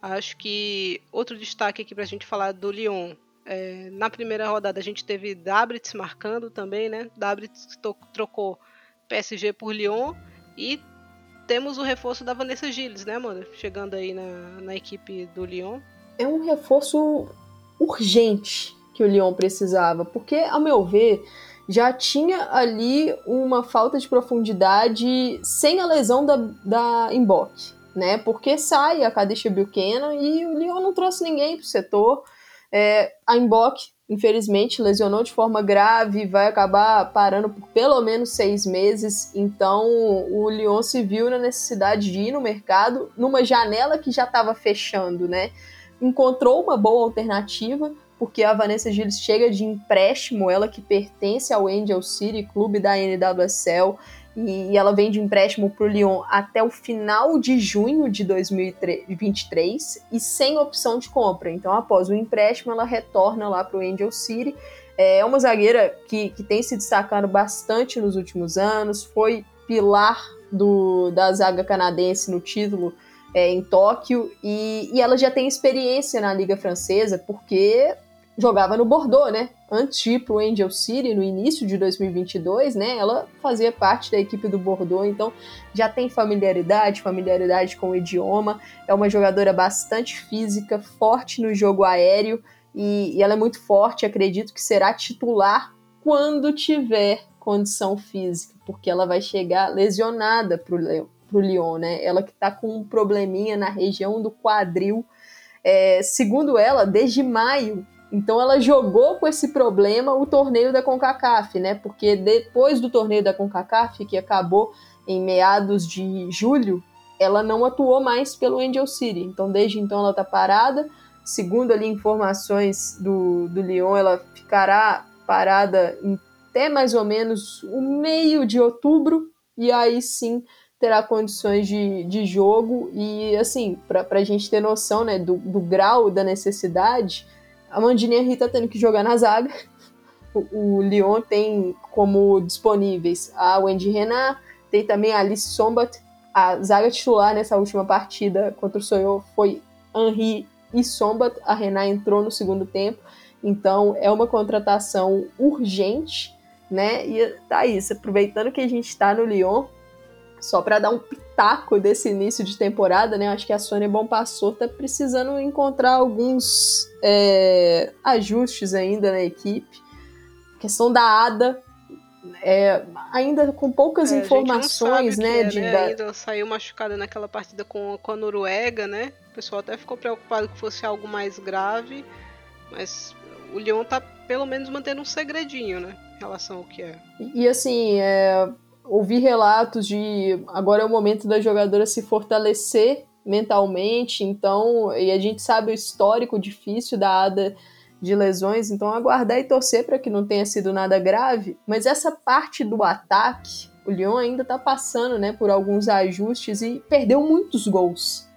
Acho que outro destaque aqui para a gente falar do Lyon é, na primeira rodada a gente teve Dabritz marcando também, né? Dabritz trocou PSG por Lyon e temos o reforço da Vanessa Gilles, né, mano? Chegando aí na, na equipe do Lyon. É um reforço urgente que o Lyon precisava, porque, ao meu ver, já tinha ali uma falta de profundidade sem a lesão da, da Emboque, né? Porque sai a Kadisha Buchanan e o Lyon não trouxe ninguém pro setor. É, a Mbok, infelizmente, lesionou de forma grave, vai acabar parando por pelo menos seis meses. Então, o Lyon se viu na necessidade de ir no mercado numa janela que já estava fechando, né? Encontrou uma boa alternativa, porque a Vanessa Gilles chega de empréstimo, ela que pertence ao Angel City, clube da NWSL e ela vem de empréstimo para o Lyon até o final de junho de 2023 e sem opção de compra. Então, após o empréstimo, ela retorna lá para o Angel City. É uma zagueira que, que tem se destacado bastante nos últimos anos, foi pilar do, da zaga canadense no título é, em Tóquio e, e ela já tem experiência na Liga Francesa, porque jogava no Bordeaux, né? Antes de ir para o Angel City no início de 2022, né? Ela fazia parte da equipe do Bordeaux, então já tem familiaridade, familiaridade com o idioma. É uma jogadora bastante física, forte no jogo aéreo e, e ela é muito forte. Acredito que será titular quando tiver condição física, porque ela vai chegar lesionada para o Lyon, né? Ela que está com um probleminha na região do quadril. É, segundo ela, desde maio então ela jogou com esse problema o torneio da CONCACAF, né? Porque depois do torneio da CONCACAF, que acabou em meados de julho, ela não atuou mais pelo Angel City. Então desde então ela está parada. Segundo ali informações do, do Lyon, ela ficará parada até mais ou menos o meio de outubro e aí sim terá condições de, de jogo e assim, para a gente ter noção né, do, do grau da necessidade, a Mandinha Rita tendo que jogar na zaga. O, o Lyon tem como disponíveis a Wendy Renan, tem também a Alice Sombat. A zaga titular nessa última partida contra o Soyo foi Henri e Sombat. A Renan entrou no segundo tempo. Então é uma contratação urgente, né? E tá isso, aproveitando que a gente está no Lyon, só para dar um pitaco desse início de temporada, né? Acho que a Sônia Passou tá precisando encontrar alguns é, ajustes ainda na equipe. A questão da Ada, é, ainda com poucas é, informações, né? É, de, né? Da... Ainda saiu machucada naquela partida com, com a Noruega, né? O pessoal até ficou preocupado que fosse algo mais grave, mas o Leon tá pelo menos mantendo um segredinho, né? Em relação ao que é. E, e assim, é, ouvi relatos de agora é o momento da jogadora se fortalecer mentalmente, então, e a gente sabe o histórico difícil da Ada de lesões, então aguardar e torcer para que não tenha sido nada grave, mas essa parte do ataque o Lyon ainda está passando né, por alguns ajustes e perdeu muitos gols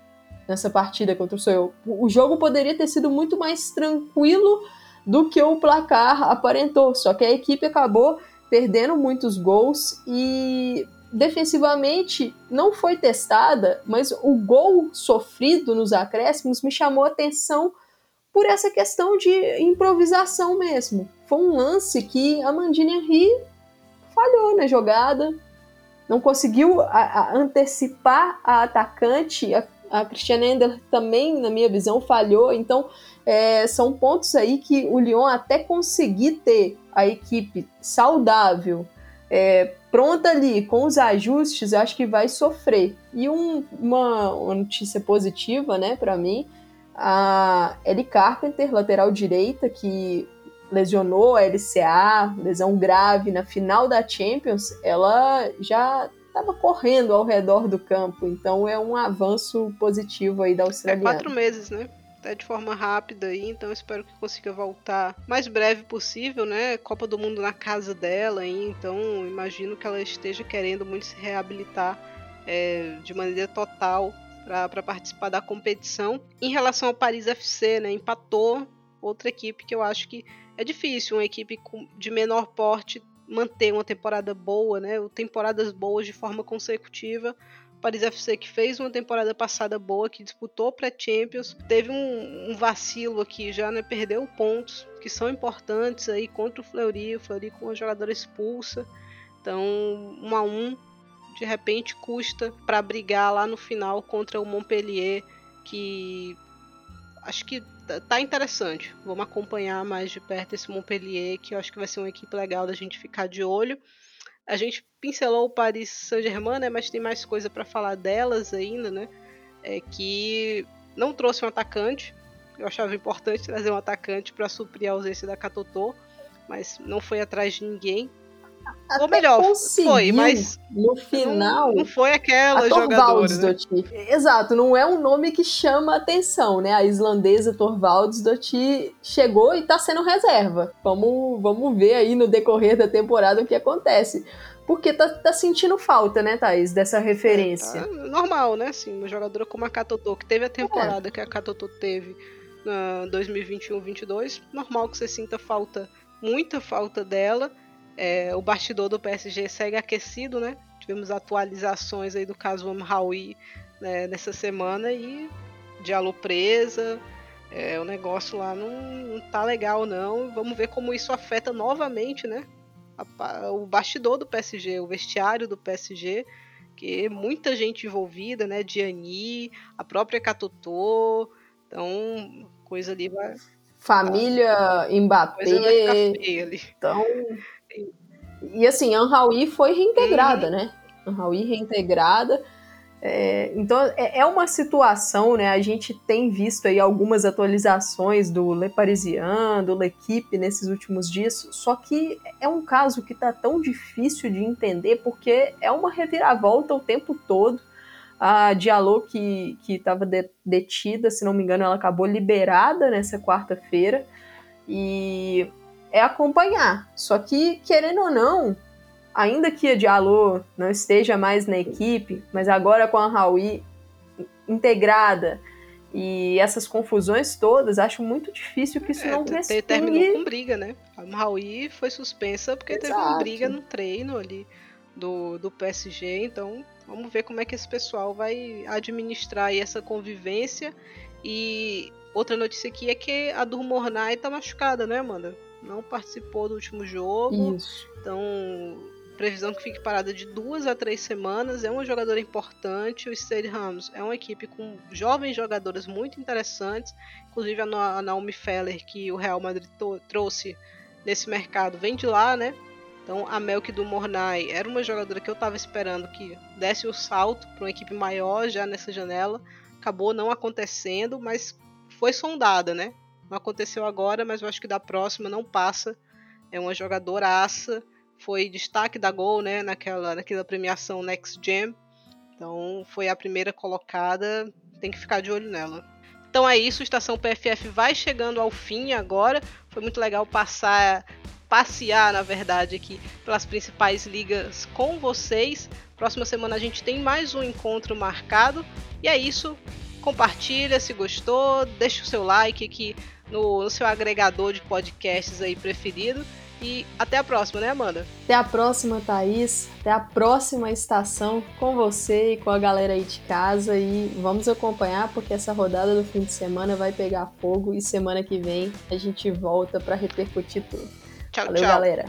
nessa partida contra o Soel. O jogo poderia ter sido muito mais tranquilo do que o placar aparentou, só que a equipe acabou perdendo muitos gols e defensivamente não foi testada, mas o gol sofrido nos acréscimos me chamou a atenção por essa questão de improvisação mesmo. Foi um lance que a Mandine Henry falhou na jogada, não conseguiu a, a antecipar a atacante, a, a Cristiane Ender também, na minha visão, falhou. Então, é, são pontos aí que o Lyon, até conseguir ter a equipe saudável, é, pronta ali, com os ajustes, acho que vai sofrer. E um, uma, uma notícia positiva, né, para mim, a Ellie Carpenter, lateral direita, que lesionou a LCA, lesão grave na final da Champions, ela já estava correndo ao redor do campo, então é um avanço positivo aí da australiana. É quatro meses, né? Até de forma rápida aí, então espero que consiga voltar mais breve possível, né? Copa do Mundo na casa dela, aí, então imagino que ela esteja querendo muito se reabilitar é, de maneira total para participar da competição. Em relação ao Paris FC, né? Empatou outra equipe que eu acho que é difícil uma equipe de menor porte manter uma temporada boa, né? Temporadas boas de forma consecutiva. Paris FC que fez uma temporada passada boa, que disputou pré-Champions, teve um, um, vacilo aqui já, né? Perdeu pontos que são importantes aí contra o Fleury, o Fleury com uma jogadora expulsa. Então, um a um, de repente custa para brigar lá no final contra o Montpellier, que acho que Tá, tá interessante. Vamos acompanhar mais de perto esse Montpellier, que eu acho que vai ser uma equipe legal da gente ficar de olho. A gente pincelou o Paris Saint-Germain, né, mas tem mais coisa para falar delas ainda, né? É que não trouxe um atacante. Eu achava importante trazer um atacante para suprir a ausência da Catotô, mas não foi atrás de ninguém. Ou melhor, foi, mas no final não, não foi aquela jogadora. Né? Exato, não é um nome que chama atenção, né? A islandesa Torvalds Dotti chegou e tá sendo reserva. Vamos, vamos ver aí no decorrer da temporada o que acontece. Porque tá, tá sentindo falta, né, Thaís, dessa referência. É, tá normal, né? Assim, uma jogadora como a Katotô, que teve a temporada é. que a Katotô teve na 2021-22, normal que você sinta falta, muita falta dela. É, o bastidor do PSG segue aquecido, né? Tivemos atualizações aí do caso Amraoui né, nessa semana e Diallo presa. É, o negócio lá não, não tá legal, não. Vamos ver como isso afeta novamente, né? A, o bastidor do PSG, o vestiário do PSG, que muita gente envolvida, né? Diani, a própria Catutô. Então, coisa ali vai. Família Mbappé. Coisa vai ficar feia ali. Então, e assim, a Anhaui foi reintegrada, uhum. né? Anhaui reintegrada. É, então é, é, uma situação, né? A gente tem visto aí algumas atualizações do Le Parisien, do L'Equipe nesses últimos dias, só que é um caso que tá tão difícil de entender porque é uma reviravolta o tempo todo. A Diallo, que estava de, detida, se não me engano, ela acabou liberada nessa quarta-feira. E é acompanhar. Só que, querendo ou não, ainda que a Diallo não esteja mais na equipe, mas agora com a Raui integrada e essas confusões todas, acho muito difícil que isso é, não respire. Terminou com briga, né? A Raui foi suspensa porque Exato. teve uma briga no treino ali do, do PSG, então vamos ver como é que esse pessoal vai administrar essa convivência e outra notícia aqui é que a Durmornay tá machucada, né, Amanda? Não participou do último jogo. Isso. Então, previsão que fique parada de duas a três semanas. É uma jogadora importante. O Stade Rams é uma equipe com jovens jogadoras muito interessantes. Inclusive a Naomi Feller, que o Real Madrid trouxe nesse mercado, vem de lá, né? Então a Melk do Mornay era uma jogadora que eu estava esperando que desse o salto para uma equipe maior já nessa janela. Acabou não acontecendo, mas foi sondada, né? Não aconteceu agora, mas eu acho que da próxima não passa. É uma jogadoraça. Foi destaque da Gol, né? Naquela, naquela premiação Next Gen. Então foi a primeira colocada. Tem que ficar de olho nela. Então é isso, Estação PFF vai chegando ao fim agora. Foi muito legal passar passear, na verdade, aqui pelas principais ligas com vocês. Próxima semana a gente tem mais um encontro marcado. E é isso. Compartilha se gostou, deixa o seu like aqui no, no seu agregador de podcasts aí preferido. E até a próxima, né, Amanda? Até a próxima, Thaís. Até a próxima estação com você e com a galera aí de casa. E vamos acompanhar, porque essa rodada do fim de semana vai pegar fogo. E semana que vem a gente volta para repercutir tudo. Tchau, Valeu, tchau. galera.